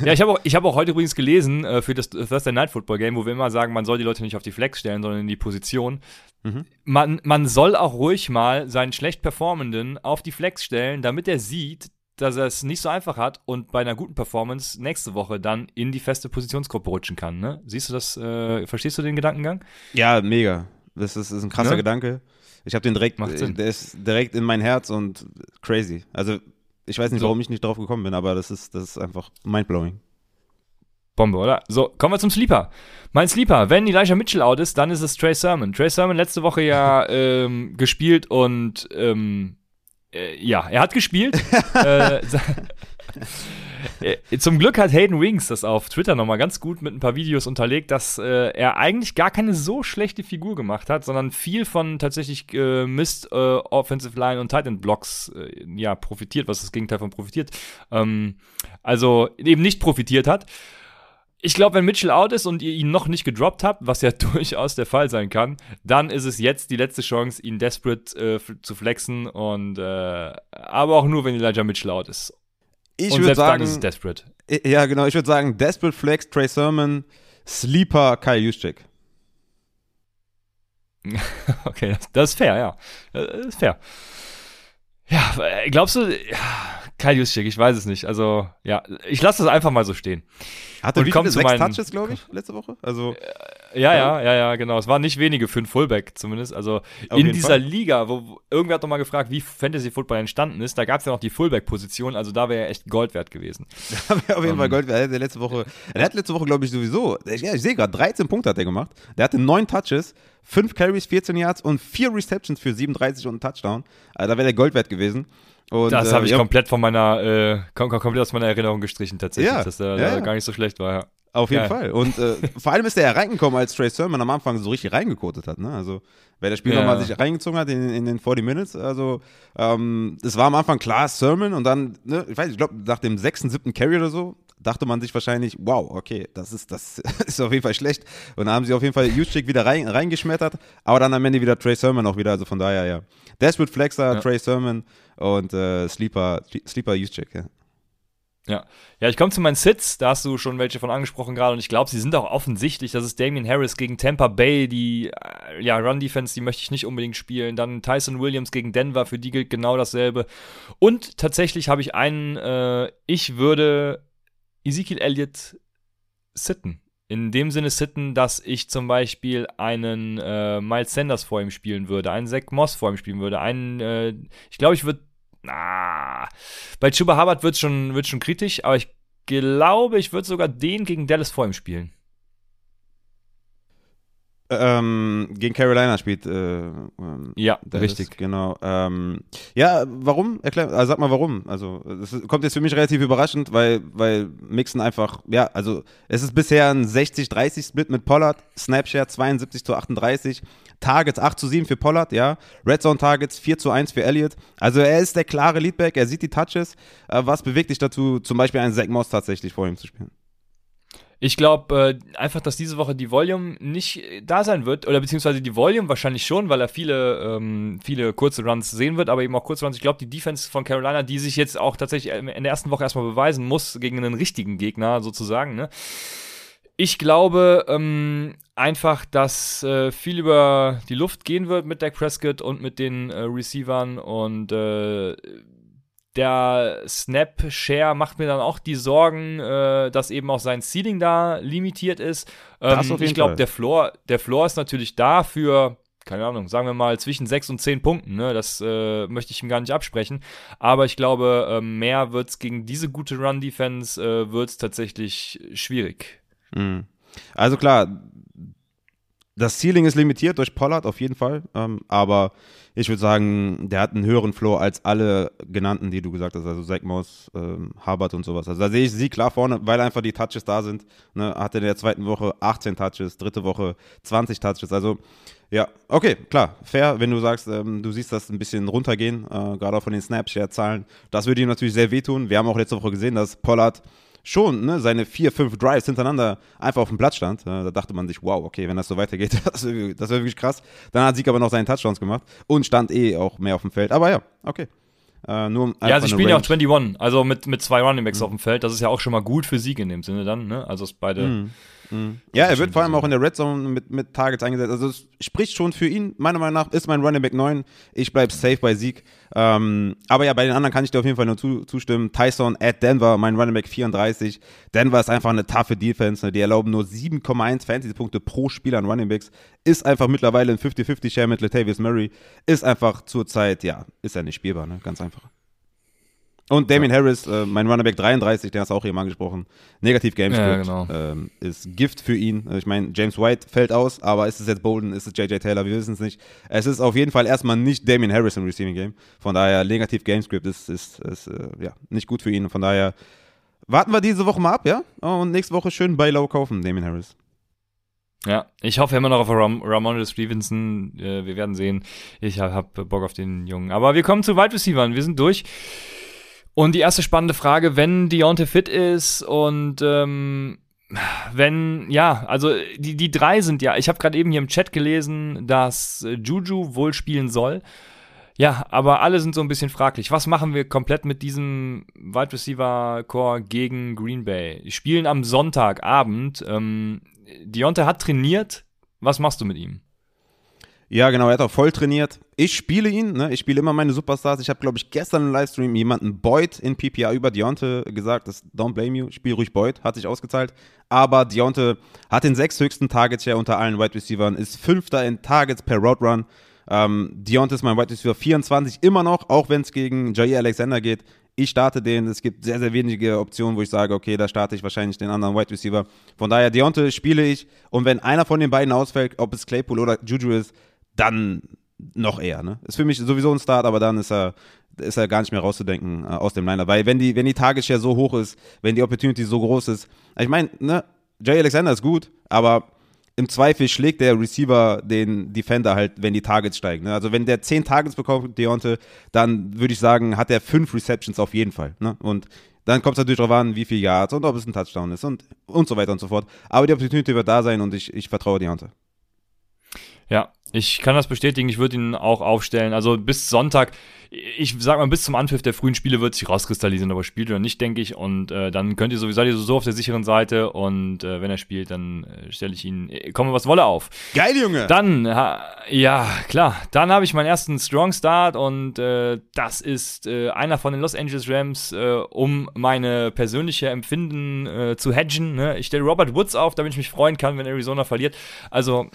Ja, ich habe auch, ich hab auch heute übrigens gelesen äh, für das Thursday Night Football Game, wo wir immer sagen, man soll die Leute nicht auf die Flex stellen, sondern in die Position. Mhm. Man, man soll auch ruhig mal seinen schlecht Performenden auf die Flex stellen, damit er sieht, dass er es nicht so einfach hat und bei einer guten Performance nächste Woche dann in die feste Positionsgruppe rutschen kann. Ne? Siehst du das, äh, verstehst du den Gedankengang? Ja, mega. Das ist, ist ein krasser Ne? Gedanke. Ich habe den direkt, der ist direkt in mein Herz und crazy. Also ich weiß nicht, So. warum ich nicht drauf gekommen bin, aber das ist, das ist einfach mindblowing. Bombe, oder? So, kommen wir zum Sleeper. Mein Sleeper, wenn Elijah Mitchell out ist, dann ist es Trey Sermon. Trey Sermon letzte Woche ja ähm, gespielt und ähm, äh, ja, er hat gespielt. äh, Äh, Zum Glück hat Hayden Wings das auf Twitter nochmal ganz gut mit ein paar Videos unterlegt, dass äh, er eigentlich gar keine so schlechte Figur gemacht hat, sondern viel von tatsächlich äh, Mist äh, Offensive Line und Tight End Blocks äh, ja profitiert, was das Gegenteil von profitiert. Ähm, also eben nicht profitiert hat. Ich glaube, wenn Mitchell out ist und ihr ihn noch nicht gedroppt habt, was ja durchaus der Fall sein kann, dann ist es jetzt die letzte Chance, ihn desperate äh, zu flexen und äh, aber auch nur, wenn Elijah Mitchell out ist. Ich und würde sagen, ist es desperate. ja genau, ich würde sagen, Desperate Flex, Trey Sermon, Sleeper, Kyle Juszczyk. okay, das, das, ist fair, ja. Das ist fair. Ja, glaubst du, ja, Kyle Juszczyk, ich weiß es nicht. Also, ja, ich lasse das einfach mal so stehen. Hatte wie viele sechs Touches, glaube ich, letzte Woche? Also, ja, ja, ja, ja, genau. Es waren nicht wenige für einen Fullback zumindest. Also in dieser Fall. Liga, wo, irgendwer hat doch mal gefragt, wie Fantasy Football entstanden ist, da gab es ja noch die Fullback-Position, also da wäre er echt Gold wert gewesen. Da wäre auf jeden um, Fall ähm. Gold wert. Der letzte Woche, er hat letzte Woche, glaube ich, sowieso, ja, ich sehe gerade, 13 Punkte hat er gemacht. Der hatte neun Touches, fünf Carries, 14 Yards und vier Receptions für 37 und einen Touchdown. Also da wäre der Gold wert gewesen. Und, das habe ich äh, ja. komplett von meiner, äh, komplett aus meiner Erinnerung gestrichen tatsächlich, ja, dass der ja, gar nicht so schlecht war. Ja. Auf jeden. Fall. Und äh, vor allem ist er ja reingekommen, als Trey Sermon am Anfang so richtig reingekotet hat. Ne? Also, wer das Spiel ja. nochmal sich reingezogen hat in, in, den 40 Minutes, also, ähm, es war am Anfang klar Sermon und dann, ne, ich weiß, ich glaube, nach dem sechsten, siebten Carry oder so, dachte man sich wahrscheinlich, wow, okay, das ist, das ist auf jeden Fall schlecht. Und dann haben sie auf jeden Fall Juszczyk wieder rein, reingeschmettert, aber dann am Ende wieder Trey Sermon auch wieder, also von daher, ja. Desperate Flexer, ja. Trey Sermon und äh, Sleeper, Sleeper Juszczyk, ja. Ja, ja, ich komme zu meinen Sits, da hast du schon welche von angesprochen gerade und ich glaube, sie sind auch offensichtlich. Das ist Damian Harris gegen Tampa Bay, die äh, ja, Run-Defense, die möchte ich nicht unbedingt spielen. Dann Tyson Williams gegen Denver, für die gilt genau dasselbe. Und tatsächlich habe ich einen, äh, ich würde Ezekiel Elliott sitten. In dem Sinne sitten, dass ich zum Beispiel einen äh, Miles Sanders vor ihm spielen würde, einen Zach Moss vor ihm spielen würde, einen, äh, ich glaube, ich würde na, bei Chuba Hubbard wird es schon, wird's schon kritisch, aber ich glaube, ich würde sogar den gegen Dallas vor ihm spielen. Ähm, gegen Carolina spielt. Äh, ähm, ja, richtig. genau. Ähm, ja, warum? Erklär, also sag mal warum. Also, es kommt jetzt für mich relativ überraschend, weil, weil Mixon einfach, ja, also es ist bisher ein 60-30-Split mit Pollard, Snapshare 72 zu 38, Targets 8 zu 7 für Pollard, ja, Red Zone Targets 4 zu 1 für Elliott. Also er ist der klare Leadback, er sieht die Touches. Äh, was bewegt dich dazu, zum Beispiel einen Zach Moss tatsächlich vor ihm zu spielen? Ich glaube äh, einfach, dass diese Woche die Volume nicht da sein wird, oder beziehungsweise die Volume wahrscheinlich schon, weil er viele, ähm, viele kurze Runs sehen wird, aber eben auch kurze Runs. Ich glaube, die Defense von Carolina, die sich jetzt auch tatsächlich in der ersten Woche erstmal beweisen muss gegen einen richtigen Gegner sozusagen, ne? Ich glaube ähm, einfach, dass äh, viel über die Luft gehen wird mit Dak Prescott und mit den äh, Receivern und äh, der Snap-Share macht mir dann auch die Sorgen, äh, dass eben auch sein Ceiling da limitiert ist. Ähm, ich glaube, der Floor, der Floor ist natürlich da für, keine Ahnung, sagen wir mal zwischen 6 und 10 Punkten. Ne? Das äh, möchte ich ihm gar nicht absprechen. Aber ich glaube, äh, mehr wird es gegen diese gute Run-Defense äh, wird es tatsächlich schwierig. Mhm. Also klar, das Ceiling ist limitiert durch Pollard auf jeden Fall, ähm, aber ich würde sagen, der hat einen höheren Floor als alle genannten, die du gesagt hast, also Zach Moss, ähm, Hubbard und sowas. Also da sehe ich sie klar vorne, weil einfach die Touches da sind. Ne? Hatte in der zweiten Woche 18 Touches, dritte Woche 20 Touches. Also ja, okay, klar, fair, wenn du sagst, ähm, du siehst das ein bisschen runtergehen, äh, gerade auch von den Snapshare-Zahlen. Das würde ihm natürlich sehr wehtun. Wir haben auch letzte Woche gesehen, dass Pollard schon ne, seine vier, fünf Drives hintereinander einfach auf dem Platz stand. Da dachte man sich, wow, okay, wenn das so weitergeht, das wäre wär wirklich krass. Dann hat Sieg aber noch seinen Touchdowns gemacht und stand eh auch mehr auf dem Feld. Aber ja, okay. Äh, nur ja, sie spielen ja auch 21, also mit, mit zwei Running Backs mhm. auf dem Feld. Das ist ja auch schon mal gut für Sieg in dem Sinne dann, ne? Also es beide. Mhm. Mhm. Ja, er wird vor allem auch in der Red Zone mit, mit Targets eingesetzt. Also es spricht schon für ihn. Meiner Meinung nach ist mein Running Back 9. Ich bleibe safe bei Sieg. Ähm, aber ja, bei den anderen kann ich dir auf jeden Fall nur zu, zustimmen. Tyson at Denver, mein Running Back 34. Denver ist einfach eine taffe Defense. Ne? Die erlauben nur 7,1 Fantasy-Punkte pro Spiel an Running Backs. Ist einfach mittlerweile ein 50-50-Share mit Latavius Murray. Ist einfach zurzeit, ja, ist ja nicht spielbar, ne? Ganz einfach. Und Damien ja. Harris, äh, mein Runnerback 33, der hast du auch eben angesprochen. Negativ Gamescript ja, genau. ähm, ist Gift für ihn. Ich meine, James White fällt aus, aber ist es jetzt Bolden, ist es JJ Taylor, wir wissen es nicht. Es ist auf jeden Fall erstmal nicht Damien Harris im Receiving Game. Von daher, negativ Gamescript ist, ist, ist äh, ja, nicht gut für ihn. Von daher warten wir diese Woche mal ab, ja? Und nächste Woche schön bei Low kaufen, Damien Harris. Ja, ich hoffe immer noch auf Ram Ramon Stevenson. Äh, wir werden sehen. Ich habe hab Bock auf den Jungen. Aber wir kommen zu Wide Receivers. Wir sind durch. Und die erste spannende Frage, wenn Deontay fit ist und ähm, wenn, ja, also die, die drei sind ja, ich habe gerade eben hier im Chat gelesen, dass Juju wohl spielen soll. Ja, aber alle sind so ein bisschen fraglich. Was machen wir komplett mit diesem Wide Receiver Core gegen Green Bay? Die spielen am Sonntagabend. Ähm, Deontay hat trainiert. Was machst du mit ihm? Ja, genau, er hat auch voll trainiert. Ich spiele ihn, ne? ich spiele immer meine Superstars. Ich habe, glaube ich, gestern im Livestream jemanden Boyd in PPR über Deonte gesagt, das don't blame you, spiel ruhig Boyd, hat sich ausgezahlt. Aber Deonte hat den sechsthöchsten Target Share unter allen Wide Receivers, ist Fünfter in Targets per Route Run. Ähm, Deontay ist mein Wide Receiver 24 immer noch, auch wenn es gegen Jair Alexander geht. Ich starte den. Es gibt sehr, sehr wenige Optionen, wo ich sage, okay, da starte ich wahrscheinlich den anderen Wide Receiver. Von daher, Deontay spiele ich. Und wenn einer von den beiden ausfällt, ob es Claypool oder Juju ist, dann noch eher. Ne? Ist für mich sowieso ein Start, aber dann ist er, ist er gar nicht mehr rauszudenken äh, aus dem Liner. Weil wenn die, wenn die Target Share so hoch ist, wenn die Opportunity so groß ist, ich meine, ne, Jay Alexander ist gut, aber im Zweifel schlägt der Receiver den Defender halt, wenn die Targets steigen. Ne? Also wenn der 10 Targets bekommt, Deonte, dann würde ich sagen, hat er 5 Receptions auf jeden Fall. Ne? Und dann kommt es natürlich darauf an, wie viel Yards und ob es ein Touchdown ist und, und so weiter und so fort. Aber die Opportunity wird da sein und ich, ich vertraue Deonte. Ja, ich kann das bestätigen, ich würde ihn auch aufstellen. Also bis Sonntag, ich sag mal, bis zum Anpfiff der frühen Spiele wird sich rauskristallisieren, ob er spielt oder nicht, denke ich. Und äh, dann könnt ihr sowieso, seid ihr so auf der sicheren Seite und äh, wenn er spielt, dann äh, stelle ich ihn, äh, komme was wolle auf. Geil, Junge! Dann, ja, klar, dann habe ich meinen ersten Strong Start und äh, das ist äh, einer von den Los Angeles Rams, äh, um meine persönliche Empfinden äh, zu hedgen. Ne? Ich stelle Robert Woods auf, damit ich mich freuen kann, wenn Arizona verliert. Also,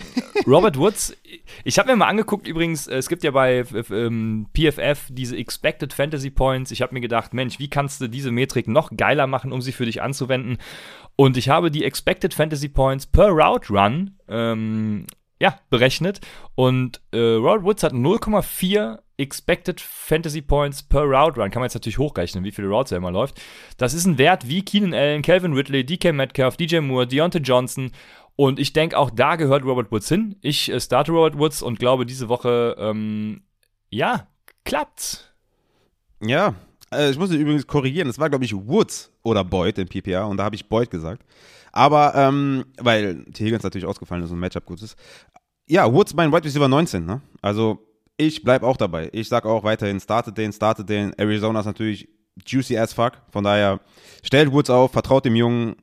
Robert Woods, ich habe mir mal angeguckt, übrigens, es gibt ja bei ähm, PFF diese Expected Fantasy Points. Ich habe mir gedacht, Mensch, wie kannst du diese Metrik noch geiler machen, um sie für dich anzuwenden? Und ich habe die Expected Fantasy Points per Route Run ähm, ja, berechnet. Und äh, Robert Woods hat 0,4 Expected Fantasy Points per Route Run. Kann man jetzt natürlich hochrechnen, wie viele Routes er immer läuft. Das ist ein Wert wie Keenan Allen, Calvin Ridley, DK Metcalf, DJ Moore, Deontay Johnson. Und ich denke, auch da gehört Robert Woods hin. Ich äh, starte Robert Woods und glaube, diese Woche, ähm, ja, klappt's. Ja, äh, ich muss übrigens korrigieren. Es war, glaube ich, Woods oder Boyd in PPR und da habe ich Boyd gesagt. Aber, ähm, weil T. Higgins natürlich ausgefallen ist und ein Matchup gut ist. Ja, Woods mein Wide Receiver 19, ne? Also, ich bleibe auch dabei. Ich sage auch weiterhin, startet den, startet den. Arizona ist natürlich juicy as fuck. Von daher, stellt Woods auf, vertraut dem Jungen,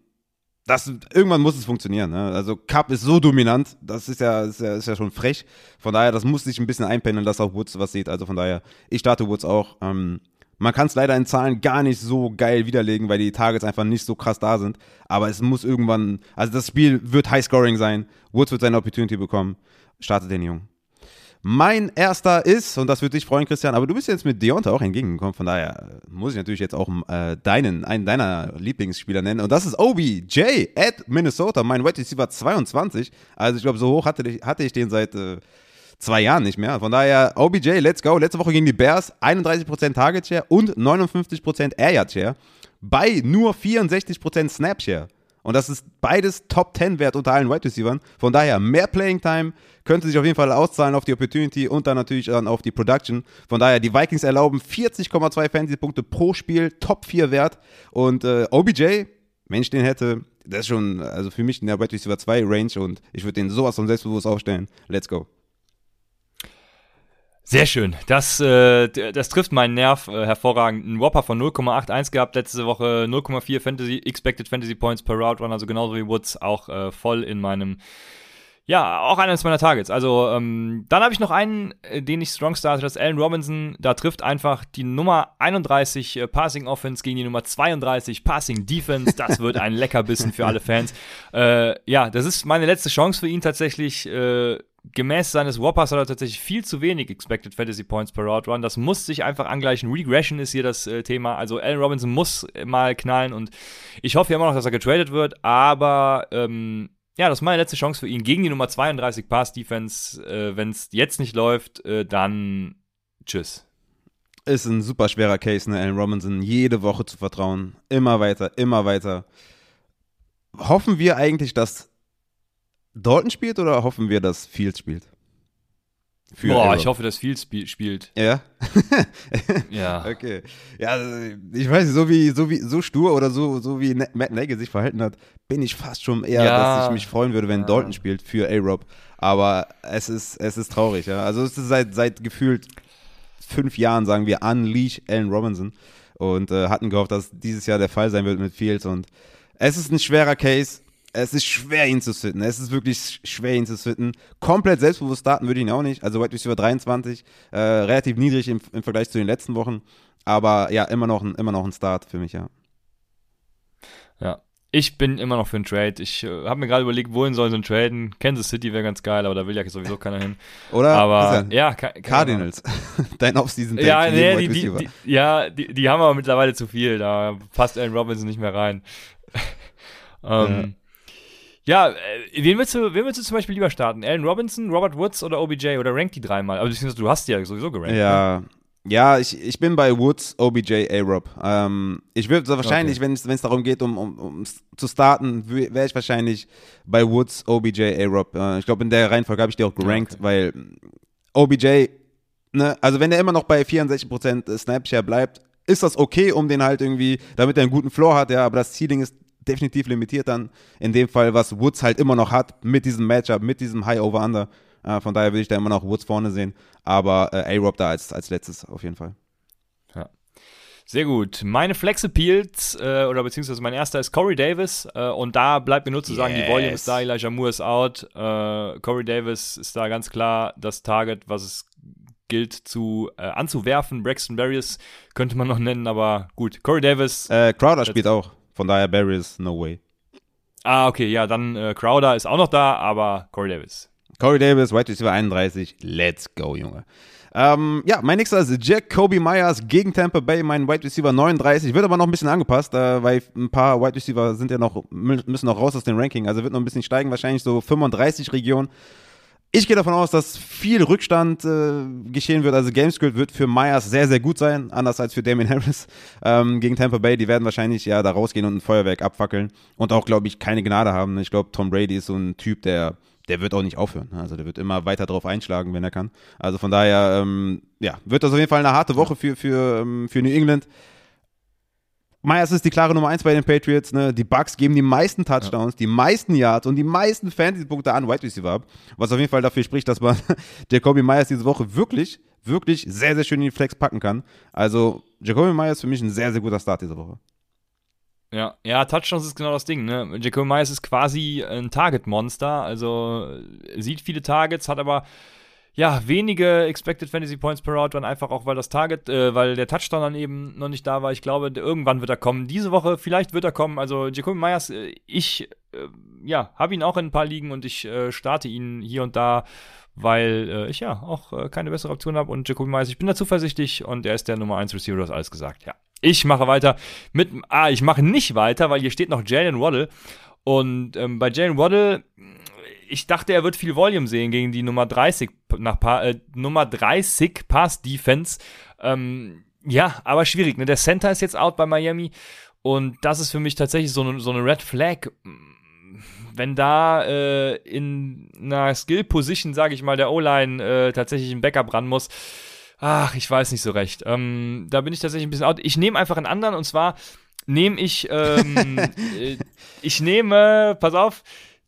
das, irgendwann muss es funktionieren. Ne? Also Cup ist so dominant, das ist ja, ist ja, ist ja schon frech. Von daher, das muss sich ein bisschen einpendeln, dass auch Woods was sieht. Also von daher, ich starte Woods auch. Ähm, man kann es leider in Zahlen gar nicht so geil widerlegen, weil die Targets einfach nicht so krass da sind. Aber es muss irgendwann, also das Spiel wird High-Scoring sein. Woods wird seine Opportunity bekommen. Startet den Jungen. Mein erster ist, und das würde dich freuen, Christian, aber du bist jetzt mit Deonta auch entgegengekommen, von daher muss ich natürlich jetzt auch äh, deinen, einen deiner Lieblingsspieler nennen. Und das ist OBJ at Minnesota, mein Wide Receiver 22. Also ich glaube, so hoch hatte, hatte ich den seit äh, zwei Jahren nicht mehr. Von daher, OBJ, let's go. Letzte Woche gegen die Bears, 31% Target Share und 59% Air Yard Share. Bei nur 64% Snap Share. Und das ist beides Top 10 Wert unter allen Wide Receivers. Von daher mehr Playing Time könnte sich auf jeden Fall auszahlen auf die Opportunity und dann natürlich dann auf die Production. Von daher, die Vikings erlauben 40,2 Fantasy-Punkte pro Spiel, Top 4 Wert. Und äh, OBJ, wenn ich den hätte, das ist schon, also für mich in der Wide Receiver 2 Range und ich würde den sowas von selbstbewusst aufstellen. Let's go. Sehr schön. Das, äh, das trifft meinen Nerv äh, hervorragend. Ein Whopper von 0,81 gehabt letzte Woche, 0,4 Fantasy, Expected Fantasy Points per Route Run, also genauso wie Woods, auch äh, voll in meinem, ja, auch eines meiner Targets. Also, ähm, dann habe ich noch einen, äh, den ich strong starte, das ist Allen Robinson. Da trifft einfach die Nummer 31 äh, Passing Offense gegen die Nummer 32 Passing Defense. Das wird ein Leckerbissen für alle Fans. Äh, ja, das ist meine letzte Chance für ihn tatsächlich. Äh, gemäß seines Whoppers hat er tatsächlich viel zu wenig Expected Fantasy Points per Route Run. Das muss sich einfach angleichen. Regression ist hier das äh, Thema. Also Allen Robinson muss mal knallen und ich hoffe ja immer noch, dass er getradet wird, aber ähm, ja, das ist meine letzte Chance für ihn gegen die Nummer 32 Pass Defense. Äh, Wenn es jetzt nicht läuft, äh, dann tschüss. Ist ein super schwerer Case, ne, Allen Robinson jede Woche zu vertrauen. Immer weiter, immer weiter. Hoffen wir eigentlich, dass Dalton spielt oder hoffen wir, dass Fields spielt? Für Boah, Arrow. ich hoffe, dass Fields spiel spielt. Ja? ja. Okay. Ja, ich weiß nicht, so wie, so wie, so stur oder so, so wie Matt Nagy sich verhalten hat, bin ich fast schon eher, ja. dass ich mich freuen würde, wenn ja. Dalton spielt für A-Rob. Aber es ist, es ist traurig, ja. Also es ist seit, seit gefühlt fünf Jahren, sagen wir, Unleash Allen Robinson. Und äh, hatten gehofft, dass dieses Jahr der Fall sein wird mit Fields. Und es ist ein schwerer Case es ist schwer, ihn zu sitten. Es ist wirklich schwer, ihn zu sitten. Komplett selbstbewusst starten würde ich ihn auch nicht. Also Wide Receiver 23, äh, relativ niedrig im, im Vergleich zu den letzten Wochen. Aber ja, immer noch, ein, immer noch ein Start für mich, ja. Ja, ich bin immer noch für einen Trade. Ich äh, habe mir gerade überlegt, wohin sollen sie denn traden? Kansas City wäre ganz geil, aber da will ja sowieso keiner hin. Oder aber ja, Cardinals. Dein Offseason Take. Ja, nee, die, die, die, ja die, die haben aber mittlerweile zu viel. Da passt Allen Robinson nicht mehr rein. ähm, ja. äh, wen willst, du, wen willst du zum Beispiel lieber starten? Allen Robinson, Robert Woods oder OBJ? Oder rank die dreimal? Also, du hast die ja sowieso gerankt. Ja. Ne? Ja, ich, ich bin bei Woods, OBJ, A-Rob. Ähm, ich würde wahrscheinlich, okay. wenn es darum geht, um, um, um zu starten, wäre ich wahrscheinlich bei Woods, OBJ, A-Rob. Äh, ich glaube, in der Reihenfolge habe ich die auch gerankt, okay. weil OBJ, ne, also wenn er immer noch bei 64% Snapshare bleibt, ist das okay, um den halt irgendwie, damit er einen guten Floor hat, ja, aber das Ceiling ist definitiv limitiert dann in dem Fall, was Woods halt immer noch hat mit diesem Matchup, mit diesem High-Over-Under. Äh, von daher würde ich da immer noch Woods vorne sehen. Aber äh, A-Rob da als, als letztes auf jeden Fall. Ja. Sehr gut. Meine Flex Appeals, äh, oder beziehungsweise mein erster ist Corey Davis. Äh, und da bleibt mir nur zu sagen, yes. die Volume ist da, Elijah Moore ist out. Äh, Corey Davis ist da ganz klar das Target, was es gilt zu äh, anzuwerfen. Braxton Barriers könnte man noch nennen, aber gut. Corey Davis. Crowder spielt auch. Von daher Barriers, no way. Ah, okay, ja, dann äh, Crowder ist auch noch da, aber Corey Davis. Corey Davis, White Receiver 31. Let's go, Junge. Ähm, ja, mein nächster ist Jack Kobe Myers gegen Tampa Bay, mein Wide Receiver 39. Wird aber noch ein bisschen angepasst, äh, weil ein paar Wide Receiver sind ja noch, müssen noch raus aus dem Ranking. Also wird noch ein bisschen steigen, wahrscheinlich so 35 Regionen. Ich gehe davon aus, dass viel Rückstand äh, geschehen wird. Also Gamescript wird für Myers sehr, sehr gut sein, anders als für Damien Harris ähm, gegen Tampa Bay. Die werden wahrscheinlich ja da rausgehen und ein Feuerwerk abfackeln und auch, glaube ich, keine Gnade haben. Ich glaube, Tom Brady ist so ein Typ, der der wird auch nicht aufhören. Ne? Also der wird immer weiter drauf einschlagen, wenn er kann. Also von daher, ähm, ja, wird das auf jeden Fall eine harte Woche für, für, ähm, für New England. Myers ist die klare Nummer 1 bei den Patriots. Ne? Die Bucks geben die meisten Touchdowns, ja. die meisten Yards und die meisten Fantasy-Punkte an Wide Receiver ab. Was auf jeden Fall dafür spricht, dass man Jacoby Myers diese Woche wirklich, wirklich sehr, sehr schön in die Flex packen kann. Also Jacoby Myers für mich ein sehr, sehr guter Start diese Woche. Ja, ja, Touchdowns ist genau das Ding, ne? Jacoby Myers ist quasi ein Target-Monster, also sieht viele Targets, hat aber ja, wenige Expected Fantasy Points per Route waren einfach auch, weil das Target, äh, weil der Touchdown dann eben noch nicht da war. Ich glaube, irgendwann wird er kommen. Diese Woche, vielleicht wird er kommen. Also Jacoby Myers, äh, ich, äh, ja, habe ihn auch in ein paar Ligen und ich äh, starte ihn hier und da, weil äh, ich ja auch keine bessere Option habe. Und Jacoby Myers, ich bin da zuversichtlich und er ist der Nummer 1 Receiver, du hast alles gesagt, ja. Ich mache weiter mit, ah, ich mache nicht weiter, weil hier steht noch Jalen Waddle. Und ähm, bei Jalen Waddle, ich dachte, er wird viel Volume sehen gegen die Nummer 30 nach pa äh, Nummer 30 Pass Defense. Ähm, ja, aber schwierig. Ne? Der Center ist jetzt out bei Miami und das ist für mich tatsächlich so eine, so eine Red Flag. Wenn da äh, in einer Skill Position, sage ich mal, der O-Line äh, tatsächlich ein Backup ran muss, Ach, ich weiß nicht so recht. Ähm, da bin ich tatsächlich ein bisschen out. Ich nehme einfach einen anderen und zwar nehme ich, ähm, äh, ich nehme, pass auf,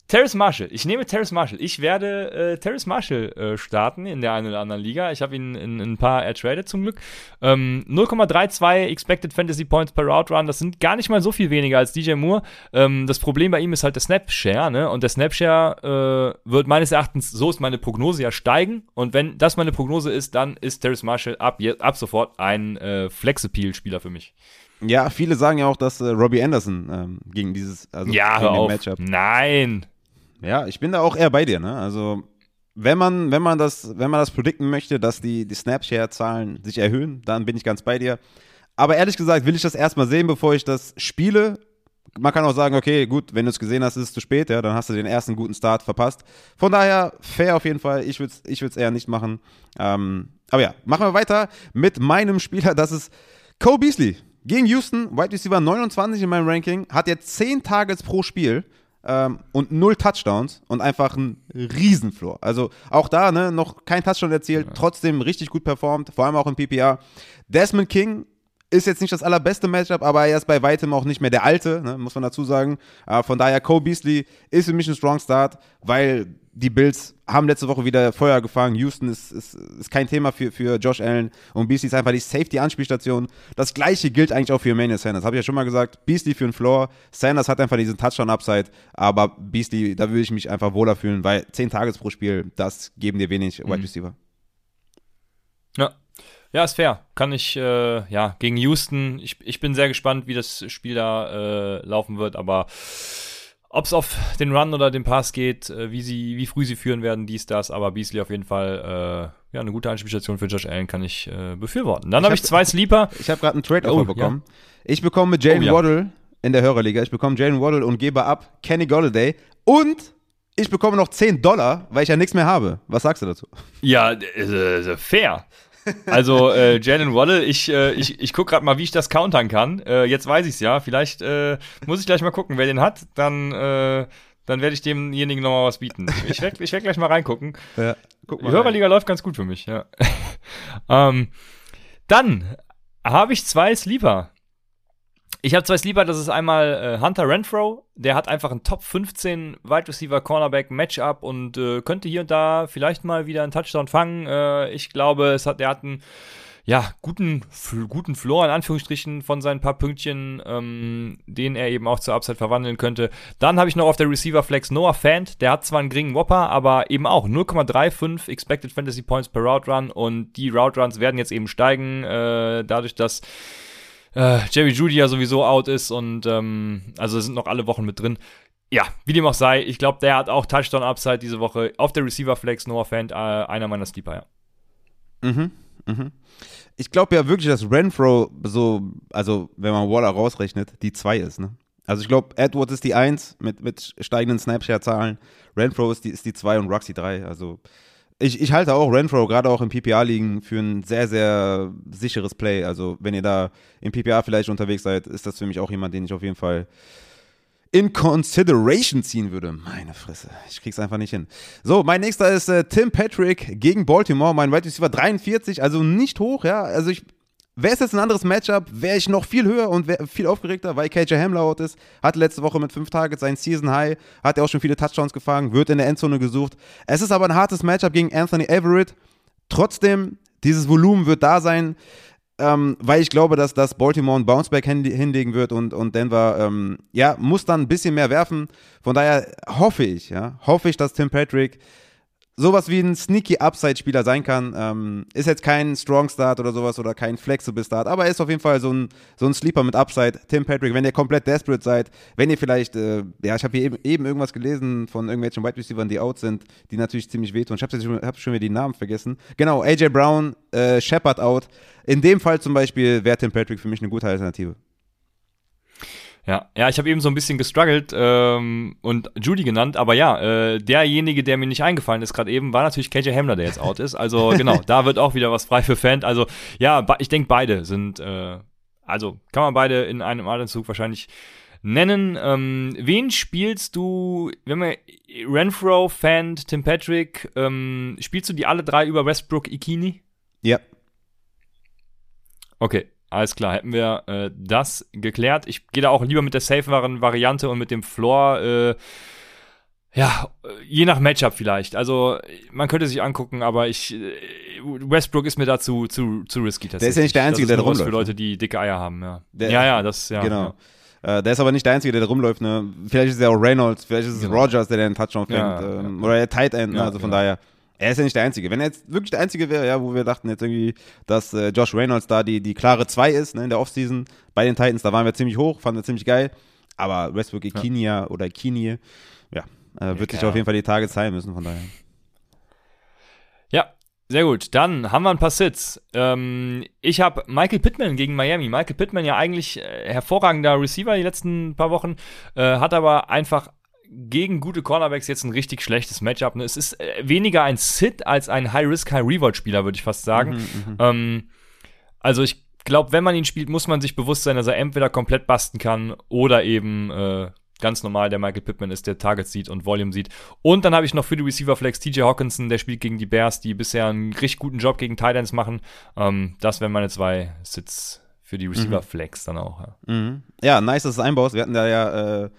Terrace Marshall. Ich nehme Terrace Marshall. Ich werde äh, Terrace Marshall äh, starten in der einen oder anderen Liga. Ich habe ihn in, in, ein paar ertradet zum Glück. Ähm, 0,32 Expected Fantasy Points per Route Run. Das sind gar nicht mal so viel weniger als DJ Moore. Ähm, das Problem bei ihm ist halt der Snapshare. Ne? Und der Snapshare äh, wird meines Erachtens, so ist meine Prognose ja steigen. Und wenn das meine Prognose ist, dann ist Terrace Marshall ab, ab sofort ein äh, Flex-Appeal-Spieler für mich. Ja, viele sagen ja auch, dass äh, Robbie Anderson ähm, gegen dieses also ja, gegen Matchup. Nein, ja, ich bin da auch eher bei dir, ne? Also, wenn man, wenn man das, wenn man das predikten möchte, dass die, die Snapshare-Zahlen sich erhöhen, dann bin ich ganz bei dir. Aber ehrlich gesagt will ich das erstmal sehen, bevor ich das spiele. Man kann auch sagen, okay, gut, wenn du es gesehen hast, ist es zu spät, ja, dann hast du den ersten guten Start verpasst. Von daher, fair auf jeden Fall. Ich würde es ich eher nicht machen. Ähm, aber ja, machen wir weiter mit meinem Spieler. Das ist Cole Beasley gegen Houston, Wide Receiver 29 in meinem Ranking, hat jetzt 10 Targets pro Spiel ähm, und null Touchdowns und einfach ein Riesenfloor. Also auch da, ne, noch kein Touchdown erzielt, ja. trotzdem richtig gut performt, vor allem auch im PPR. Desmond King ist jetzt nicht das allerbeste Matchup, aber er ist bei weitem auch nicht mehr der Alte, ne, muss man dazu sagen. Äh, von daher, Cole Beasley ist für mich ein Strong Start, weil die Bills haben letzte Woche wieder Feuer gefangen. Houston ist, ist, ist kein Thema für, für Josh Allen und Beasley ist einfach die Safety-Anspielstation. Das gleiche gilt eigentlich auch für Emmanuel Sanders. Habe ich ja schon mal gesagt. Beasley für den Floor. Sanders hat einfach diesen Touchdown-Upside, aber Beasley, da würde ich mich einfach wohler fühlen, weil 10 Tages pro Spiel, das geben dir wenig Wide Mhm. Receiver. Ja. Ja, ist fair. Kann ich, äh, ja, gegen Houston. Ich, ich bin sehr gespannt, wie das Spiel da äh, laufen wird, aber ob es auf den Run oder den Pass geht, äh, wie sie, wie früh sie führen werden, dies, das, aber Beasley auf jeden Fall, äh, ja, eine gute Anspielstation für Josh Allen kann ich äh, befürworten. Dann habe hab- ich zwei Sleeper. Ich habe gerade einen Trade-Offer Oh, bekommen. Ich bekomme mit Jalen Oh, ja. Waddle in der Hörerliga, ich bekomme Jalen Waddle und gebe ab Kenny Golladay und ich bekomme noch 10 Dollar, weil ich ja nichts mehr habe. Was sagst du dazu? Ja, äh, fair. Also äh, Jalen Waddle, ich, äh, ich, ich gucke gerade mal, wie ich das countern kann. Äh, jetzt weiß ich es ja. Vielleicht äh, muss ich gleich mal gucken, wer den hat. Dann, äh, dann werde ich demjenigen nochmal was bieten. Ich werde ich werd gleich mal reingucken. Ja, guck Die Hörerliga läuft ganz gut für mich, ja. ähm, dann habe ich zwei Sleeper. Ich habe zwei Sleeper, das ist einmal äh, Hunter Renfro, der hat einfach ein Top 15 Wide Receiver Cornerback Matchup und äh, könnte hier und da vielleicht mal wieder einen Touchdown fangen. Äh, ich glaube, es hat, der hat einen ja, guten, guten Floor in Anführungsstrichen von seinen paar Pünktchen, ähm, den er eben auch zur Upside verwandeln könnte. Dann habe ich noch auf der Receiver Flex Noah Fant, der hat zwar einen geringen Whopper, aber eben auch 0,35 Expected Fantasy Points per Route Run und die Route Runs werden jetzt eben steigen, äh, dadurch, dass äh, Jerry Judy ja sowieso out ist und ähm, also sind noch alle Wochen mit drin. Ja, wie dem auch sei, ich glaube, der hat auch Touchdown Upside diese Woche auf der Receiver Flex Noah Fant, äh, einer meiner Sleeper, ja. Mhm, mhm. Ich glaube ja wirklich, dass Renfro so, also wenn man Waller rausrechnet, die 2 ist, ne? Also ich glaube, Edwards ist die 1 mit, mit steigenden Snapshare-Zahlen, Renfro ist die, ist die 2 und Roxy 3. Also ich, ich halte auch Renfro, gerade auch im PPA-Ligen, für ein sehr, sehr sicheres Play. Also wenn ihr da im PPA vielleicht unterwegs seid, ist das für mich auch jemand, den ich auf jeden Fall in Consideration ziehen würde. Meine Fresse, ich krieg's einfach nicht hin. So, mein nächster ist äh, Tim Patrick gegen Baltimore, mein Wide Receiver 43, also nicht hoch, ja. Also ich, wäre es jetzt ein anderes Matchup, wäre ich noch viel höher und viel aufgeregter, weil KJ Hamler out ist. Hatte letzte Woche mit fünf Targets sein Season High, hat er auch schon viele Touchdowns gefangen, wird in der Endzone gesucht. Es ist aber ein hartes Matchup gegen Anthony Everett. Trotzdem, dieses Volumen wird da sein ähm, weil ich glaube, dass, dass Baltimore ein Bounceback hin, hinlegen wird und, und Denver, ähm, ja, muss dann ein bisschen mehr werfen. Von daher hoffe ich, ja, hoffe ich, dass Tim Patrick sowas wie ein sneaky Upside-Spieler sein kann. Ähm, ist jetzt kein Strong Start oder sowas oder kein Flexible Start, aber er ist auf jeden Fall so ein, so ein Sleeper mit Upside. Tim Patrick, wenn ihr komplett desperate seid, wenn ihr vielleicht, äh, ja, ich habe hier eben, eben irgendwas gelesen von irgendwelchen Wide Receivers, die out sind, die natürlich ziemlich wehtun. Ich habe schon, hab schon wieder die Namen vergessen. Genau, AJ Brown, äh, Shepard out. In dem Fall zum Beispiel wäre Tim Patrick für mich eine gute Alternative. Ja, ja, ich habe eben so ein bisschen gestruggelt ähm, und Judy genannt, aber ja, äh, derjenige, der mir nicht eingefallen ist gerade eben, war natürlich KJ Hamler, der jetzt out ist. Also genau, da wird auch wieder was frei für Fan. Also ja, ich denke beide sind, äh, also kann man beide in einem Atemzug wahrscheinlich nennen. Ähm, wen spielst du, wenn wir Renfro, Fan, Tim Patrick, ähm, spielst du die alle drei über Westbrook Ikini? Ja. Okay, alles klar, hätten wir äh, das geklärt. Ich gehe da auch lieber mit der saferen Variante und mit dem Floor, äh, ja, je nach Matchup vielleicht. Also, man könnte sich angucken, aber ich, äh, Westbrook ist mir dazu zu, zu risky tatsächlich. ist ja nicht der Einzige, das der ist da was für rumläuft, Leute, die dicke Eier haben, ja. Der- ja, ja, das, ja. genau. Äh, der ist aber nicht der Einzige, der da rumläuft. Ne? Vielleicht ist es ja auch Reynolds, vielleicht ist es Genau. Rogers, der den Touchdown fängt. Ja, ähm, ja. Oder der Tight End. Ne? Ja, also von genau. daher, er ist ja nicht der Einzige. Wenn er jetzt wirklich der Einzige wäre, ja, wo wir dachten jetzt irgendwie, dass äh, Josh Reynolds da die, die klare 2 ist ne, in der Offseason bei den Titans, da waren wir ziemlich hoch, fanden wir ziemlich geil. Aber Westbrook Ikinia oder Ikinie, ja, äh, wird sich klar. auf jeden Fall die Tage zeigen müssen, von daher. Ja, sehr gut. Dann haben wir ein paar Sits. Ähm, ich habe Michael Pittman gegen Miami. Michael Pittman ja eigentlich äh, hervorragender Receiver die letzten paar Wochen, äh, hat aber einfach gegen gute Cornerbacks jetzt ein richtig schlechtes Matchup. Ne? Es ist äh, weniger ein Sit als ein High-Risk, High-Reward-Spieler, würde ich fast sagen. Ähm, also ich glaube, wenn man ihn spielt, muss man sich bewusst sein, dass er entweder komplett basten kann oder eben äh, ganz normal der Michael Pittman ist, der Targets sieht und Volume sieht. Und dann habe ich noch für die Receiver Flex TJ Hawkinson, der spielt gegen die Bears, die bisher einen richtig guten Job gegen Titans machen. Ähm, das wären meine zwei Sits für die Receiver-Flex dann auch. Ja. Mhm. Ja, nice, dass du es einbaust. Wir hatten da ja äh,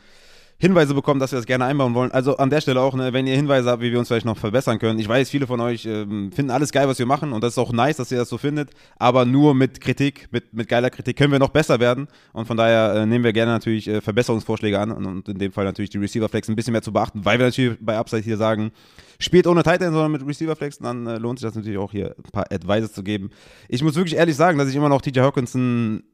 Hinweise bekommen, dass wir das gerne einbauen wollen. Also an der Stelle auch, ne, wenn ihr Hinweise habt, wie wir uns vielleicht noch verbessern können. Ich weiß, viele von euch ähm, finden alles geil, was wir machen und das ist auch nice, dass ihr das so findet. Aber nur mit Kritik, mit, mit geiler Kritik können wir noch besser werden. Und von daher äh, nehmen wir gerne natürlich äh, Verbesserungsvorschläge an und, und in dem Fall natürlich die Receiver Flex ein bisschen mehr zu beachten, weil wir natürlich bei Upside hier sagen, spielt ohne Tight End, sondern mit Receiver Flex, dann äh, lohnt sich das natürlich auch hier ein paar Advices zu geben. Ich muss wirklich ehrlich sagen, dass ich immer noch TJ Hawkinson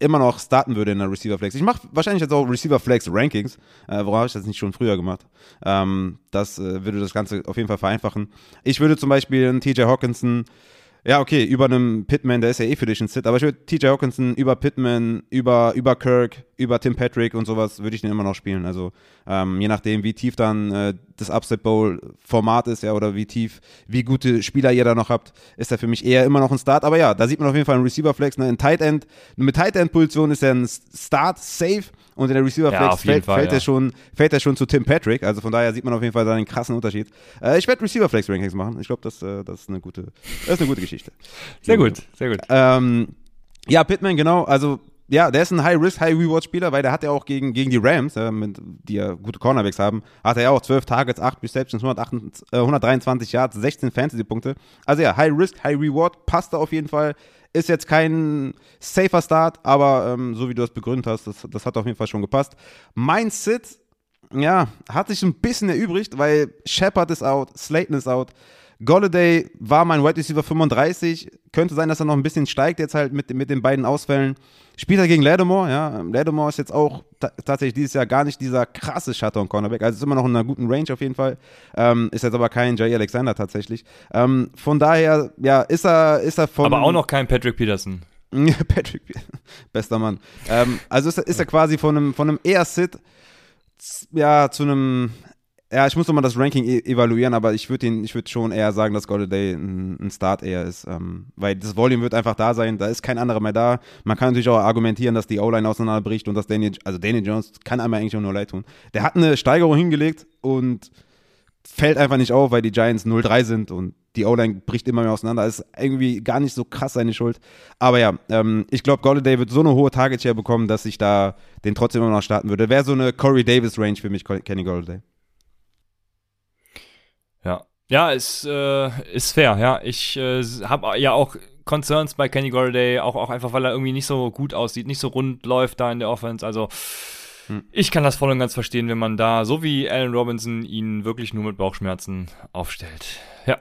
immer noch starten würde in der Receiver Flex. Ich mache wahrscheinlich jetzt auch Receiver Flex Rankings. Äh, warum habe ich das nicht schon früher gemacht? Ähm, das äh, würde das Ganze auf jeden Fall vereinfachen. Ich würde zum Beispiel einen TJ Hawkinson ja, okay, über einem Pittman, der ist ja eh für dich ein Sit, aber ich würde TJ Hawkinson über Pittman, über, über Kirk, über Tim Patrick und sowas, würde ich den immer noch spielen. Also ähm, je nachdem, wie tief dann äh, das Upset Bowl Format ist, ja, oder wie tief, wie gute Spieler ihr da noch habt, ist er für mich eher immer noch ein Start. Aber ja, da sieht man auf jeden Fall einen Receiver Flex, ne? Ein Tight End, mit Tight End Position ist er ein Start safe und in der Receiver Flex Ja, fällt, Fall, fällt, ja. er schon, fällt er schon zu Tim Patrick. Also von daher sieht man auf jeden Fall da einen krassen Unterschied. Äh, ich werde Receiver Flex Rankings machen. Ich glaube, das, äh, das ist eine gute, das ist eine gute Geschichte. Sehr gut, sehr gut. Ähm, ja, Pittman, genau. Also, ja, der ist ein High-Risk, High-Reward-Spieler, weil der hat ja auch gegen, gegen die Rams, äh, mit, die ja gute Cornerbacks haben, hat er ja auch 12 Targets, 8 Receptions, 128, äh, 123 Yards, 16 Fantasy-Punkte. Also ja, High-Risk, High-Reward, passt da auf jeden Fall. Ist jetzt kein safer Start, aber ähm, so wie du das begründet hast, das, das hat auf jeden Fall schon gepasst. Mein Sit, ja, hat sich ein bisschen erübrigt, weil Shepard ist out, Slayton ist out. Golladay war mein Wide Receiver 35. Könnte sein, dass er noch ein bisschen steigt jetzt halt mit, mit den beiden Ausfällen. Spielt er gegen Lattimore, ja. Lattimore ist jetzt auch ta tatsächlich dieses Jahr gar nicht dieser krasse Shutdown-Cornerback. Also ist immer noch in einer guten Range auf jeden Fall. Ähm, ist jetzt aber kein Jay Alexander tatsächlich. Ähm, von daher, ja, ist er, ist er von. Aber auch noch kein Patrick Peterson. Patrick, bester Mann. Ähm, also ist er, ist er quasi von einem, von einem eher Sit, ja, zu einem, ja, ich muss nochmal das Ranking e evaluieren, aber ich würde ich würde schon eher sagen, dass Golladay ein, ein Start eher ist, ähm, weil das Volume wird einfach da sein, da ist kein anderer mehr da. Man kann natürlich auch argumentieren, dass die O-Line auseinanderbricht und dass Daniel, also Daniel Jones kann einem eigentlich auch nur leid tun. Der hat eine Steigerung hingelegt und fällt einfach nicht auf, weil die Giants 0-3 sind und die O-Line bricht immer mehr auseinander. Das ist irgendwie gar nicht so krass seine Schuld. Aber ja, ähm, ich glaube, Golladay wird so eine hohe Target Share bekommen, dass ich da den trotzdem immer noch starten würde. Wäre so eine Corey Davis Range für mich, Kenny Golladay. Ja. Ja, ist, äh, ist fair, ja. Ich äh, habe ja auch Concerns bei Kenny Golladay, auch, auch einfach, weil er irgendwie nicht so gut aussieht, nicht so rund läuft da in der Offense. Also ich kann das voll und ganz verstehen, wenn man da, so wie Allen Robinson, ihn wirklich nur mit Bauchschmerzen aufstellt. Ja.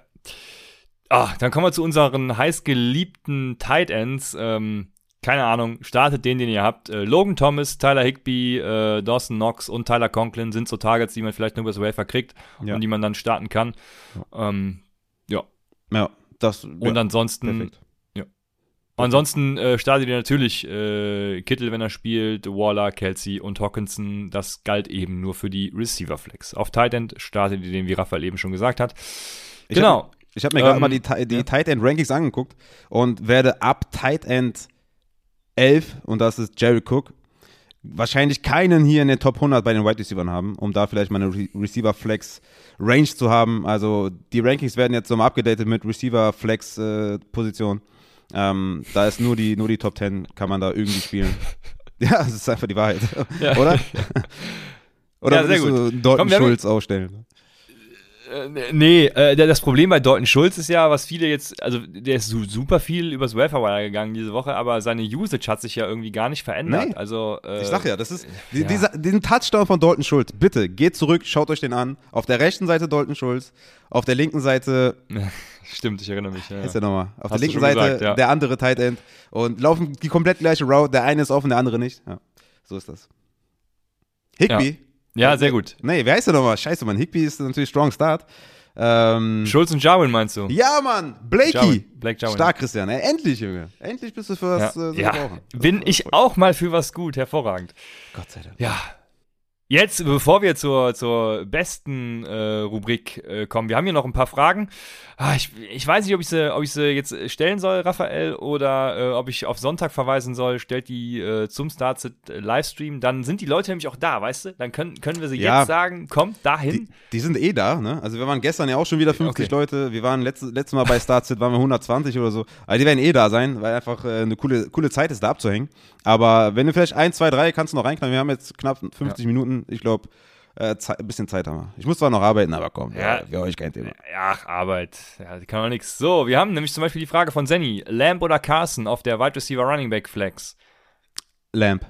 Ah, dann kommen wir zu unseren heißgeliebten Tight Ends. Ähm, keine Ahnung, startet den, den ihr habt. Äh, Logan Thomas, Tyler Higby, äh, Dawson Knox und Tyler Conklin sind so Targets, die man vielleicht nur übers Wafer kriegt Ja. und die man dann starten kann. Ähm, ja. Ja, das. Und ja, ansonsten, perfekt. ansonsten äh, startet ihr natürlich äh, Kittel, wenn er spielt, Waller, Kelsey und Hawkinson. Das galt eben nur für die Receiver Flex. Auf Tight End startet ihr den, wie Raphael eben schon gesagt hat. Ich genau. Hab, ich habe mir gerade Ähm, mal die, die ja. Tight End Rankings angeguckt und werde ab Tight End 11, und das ist Jerry Cook, wahrscheinlich keinen hier in den Top 100 bei den Wide Receivers haben, um da vielleicht mal eine Re Receiver Flex Range zu haben. Also die Rankings werden jetzt nochmal abgedatet mit Receiver Flex äh, Position. Ähm, da ist nur die, nur die Top 10, kann man da irgendwie spielen. ja, das ist einfach die Wahrheit. Ja. Oder? Oder Ja, sehr würdest du Dalton Komm, Schulz aufstellen? Äh, nee, äh, das Problem bei Dalton Schulz ist ja, was viele jetzt, also der ist su super viel übers Waferwire gegangen diese Woche, aber seine Usage hat sich ja irgendwie gar nicht verändert. Nee. Also, äh, Ich sag ja, das ist die, ja. Dieser, diesen Touchdown von Dalton Schulz. Bitte geht zurück, schaut euch den an. Auf der rechten Seite Dalton Schulz, auf der linken Seite Stimmt, ich erinnere mich. Ja. ist er nochmal. Auf Hast der linken Seite gesagt, ja. der andere Tight End und laufen die komplett gleiche Route. Der eine ist offen, der andere nicht. Ja, so ist das. Higby. Ja, sehr gut. Nee, wer heißt der nochmal? Scheiße, Mann. Higby ist natürlich Strong Start. Ähm, Schulz und Jarwin meinst du? ja, Mann. Blakey. Jarwin, Blake Jarwin. Stark, Christian. Ey, endlich, Junge. Endlich bist du für was Ja, äh, so ja. bin ich auch mal für was gut, hervorragend. Gott sei Dank. Ja. Jetzt, bevor wir zur, zur besten äh, Rubrik äh, kommen, wir haben hier noch ein paar Fragen. Ah, ich, ich weiß nicht, ob ich, sie, ob ich sie jetzt stellen soll, Raphael, oder äh, ob ich auf Sonntag verweisen soll. Stellt die äh, zum Startset Livestream. Dann sind die Leute nämlich auch da, weißt du? Dann können, können wir sie Ja. jetzt sagen, kommt dahin. Die, die sind eh da, ne? Also wir waren gestern ja auch schon wieder 50 Okay. Leute. Wir waren letztes, letztes Mal bei Startsit waren wir 120 oder so. Also die werden eh da sein, weil einfach äh, eine coole, coole Zeit ist, da abzuhängen. Aber wenn du vielleicht ein, zwei, drei kannst du noch reinknallen. Wir haben jetzt knapp 50 Minuten. Ich glaube, äh, ein bisschen Zeit haben wir. Ich muss zwar noch arbeiten, aber komm, Ja. ja. für euch kein Thema. Ach, Arbeit. Ja, kann doch nichts. So, wir haben nämlich zum Beispiel die Frage von Senny. Lamb oder Carson auf der Wide Receiver Running Back Flex? Lamp.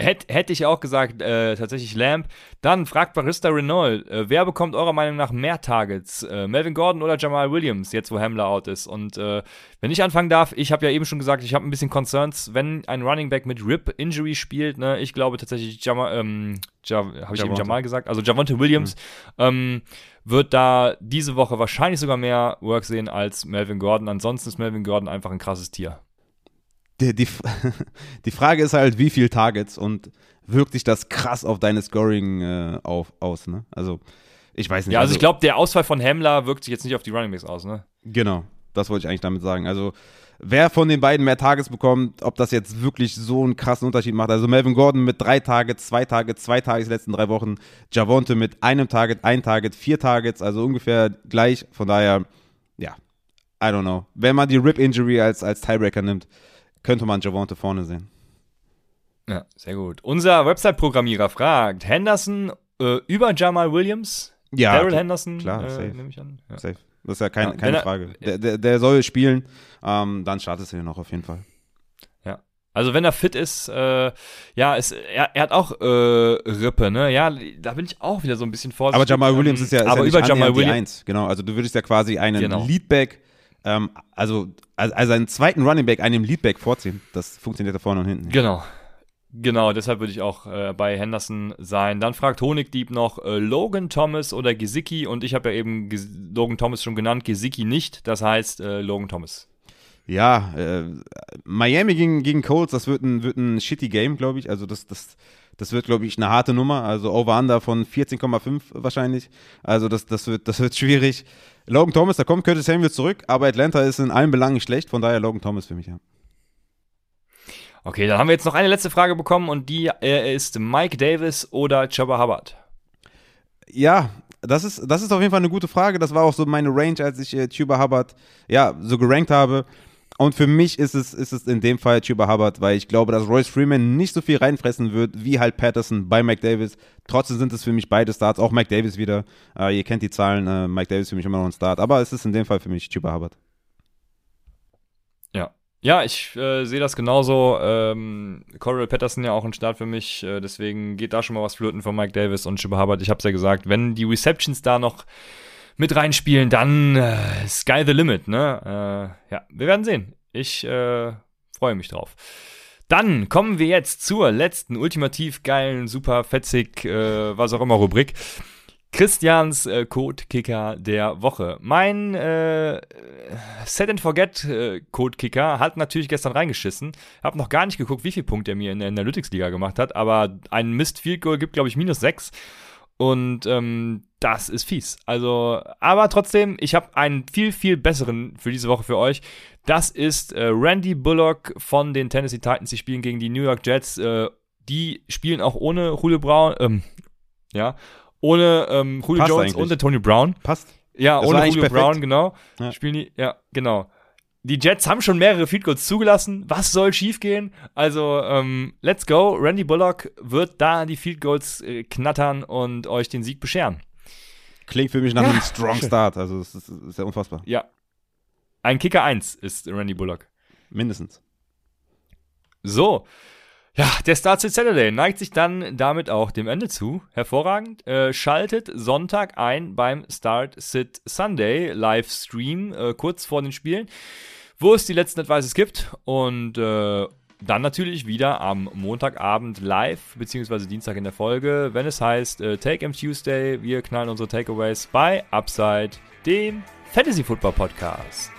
Hätt, hätte ich auch gesagt, äh, tatsächlich Lamb. Dann fragt Barista Renault, äh, wer bekommt eurer Meinung nach mehr Targets? Äh, Melvin Gordon oder Jamal Williams, jetzt wo Hamler out ist? Und äh, wenn ich anfangen darf, ich habe ja eben schon gesagt, ich habe ein bisschen Concerns, wenn ein Running Back mit Rip-Injury spielt. Ne? Ich glaube tatsächlich, Jamal, ähm, ja, habe ich eben. Jamal gesagt? Also Javonte Williams ähm, wird da diese Woche wahrscheinlich sogar mehr Work sehen als Melvin Gordon. Ansonsten ist Melvin Gordon einfach ein krasses Tier. Die, die, die Frage ist halt, wie viel Targets und wirkt sich das krass auf deine Scoring äh, auf, aus, ne? Also, ich weiß nicht. Ja, also ich glaube, der Ausfall von Hamler wirkt sich jetzt nicht auf die Running Backs aus, ne? Genau, das wollte ich eigentlich damit sagen. Also, wer von den beiden mehr Targets bekommt, ob das jetzt wirklich so einen krassen Unterschied macht. Also, Melvin Gordon mit drei Targets, zwei Targets, zwei Targets die letzten drei Wochen. Javonte mit einem Target, ein Target, vier Targets, also ungefähr gleich. Von daher, ja, I don't know. Wenn man die Rip-Injury als, als Tiebreaker nimmt, könnte man Javonte vorne sehen. Ja, sehr gut. Unser Website-Programmierer fragt: Henderson äh, über Jamal Williams? Ja, Daryl Henderson? klar, äh, safe. nehme ich an. Ja. Safe. Das ist ja, kein, Ja, keine er- Frage. Der, der, der soll spielen, ähm, dann startest du ihn noch auf jeden Fall. Also, wenn er fit ist, äh, ja, ist, er, er hat auch äh, Rippe, ne? Ja, da bin ich auch wieder so ein bisschen vorsichtig. Aber Jamal Williams ist ja, ist aber ja über Jamal Williams. Genau, also du würdest ja quasi einen Genau. Leadback, ähm, also, also einen zweiten Running Back einem Leadback vorziehen. Das funktioniert da vorne und hinten. Genau. Genau, deshalb würde ich auch äh, bei Henderson sein. Dann fragt Honigdieb noch äh, Logan Thomas oder Gesicki und ich habe ja eben Ges Logan Thomas schon genannt, Gesicki nicht. Das heißt äh, Logan Thomas. Ja, äh, Miami gegen, gegen Colts, das wird ein, wird ein shitty Game, glaube ich. Also das, das, das wird, glaube ich, eine harte Nummer. Also Over-Under von 14,5 wahrscheinlich. Also das, das, wird, das wird schwierig. Logan Thomas, da kommt Curtis Samuel zurück, aber Atlanta ist in allen Belangen schlecht, von daher Logan Thomas für mich, ja. Okay, dann haben wir jetzt noch eine letzte Frage bekommen und die äh, ist Mike Davis oder Chubba Hubbard. Ja, das ist, das ist auf jeden Fall eine gute Frage. Das war auch so meine Range, als ich äh, Tuba Hubbard ja, so gerankt habe. Und für mich ist es, ist es in dem Fall Tuba Hubbard, weil ich glaube, dass Royce Freeman nicht so viel reinfressen wird, wie halt Patterson bei Mike Davis. Trotzdem sind es für mich beide Starts, auch Mike Davis wieder. Äh, ihr kennt die Zahlen, äh, Mike Davis für mich immer noch ein Start. Aber es ist in dem Fall für mich Tuba Hubbard. Ja. Ja, ich äh, sehe das genauso. Ähm, Coral Patterson ja auch ein Start für mich, äh, deswegen geht da schon mal was flöten von Mike Davis und Chubba Hubbard. Ich habe es ja gesagt, wenn die Receptions da noch mit reinspielen, dann äh, Sky the Limit, ne? Äh, ja, wir werden sehen. Ich äh, freue mich drauf. Dann kommen wir jetzt zur letzten ultimativ geilen, super fetzig, äh, was auch immer Rubrik. Christians äh, Code-Kicker der Woche. Mein äh, Set and Forget äh, Code-Kicker hat natürlich gestern reingeschissen. Hab noch gar nicht geguckt, wie viel Punkte er mir in der Analytics-Liga gemacht hat, aber ein Mist-Field-Goal gibt, glaube ich, minus 6. Und ähm, das ist fies. Also, aber trotzdem, ich habe einen viel, viel besseren für diese Woche für euch. Das ist äh, Randy Bullock von den Tennessee Titans. Die spielen gegen die New York Jets. Äh, die spielen auch ohne Julio Brown, ähm, ja, ohne ähm, Julio Passt Jones eigentlich. und Antonio Brown. Passt. Ja, Das ohne Julio. Brown, genau. Ja. Spielen die, ja, genau. Die Jets haben schon mehrere Field Goals zugelassen. Was soll schiefgehen? Also, ähm, let's go. Randy Bullock wird da die Field Goals äh, knattern und euch den Sieg bescheren. Klingt für mich nach Ja, einem Strong schön. Start. Also es ist, es ist ja unfassbar. Ja. Ein Kicker 1 ist Randy Bullock. Mindestens. So. Ja, der Start Sit Saturday neigt sich dann damit auch dem Ende zu. Hervorragend. Äh, schaltet Sonntag ein beim Start Sit Sunday Livestream äh, kurz vor den Spielen, wo es die letzten Advices gibt. Und äh, dann natürlich wieder am Montagabend live, beziehungsweise Dienstag in der Folge, wenn es heißt äh, Take M Tuesday. Wir knallen unsere Takeaways bei Upside, dem Fantasy Football Podcast.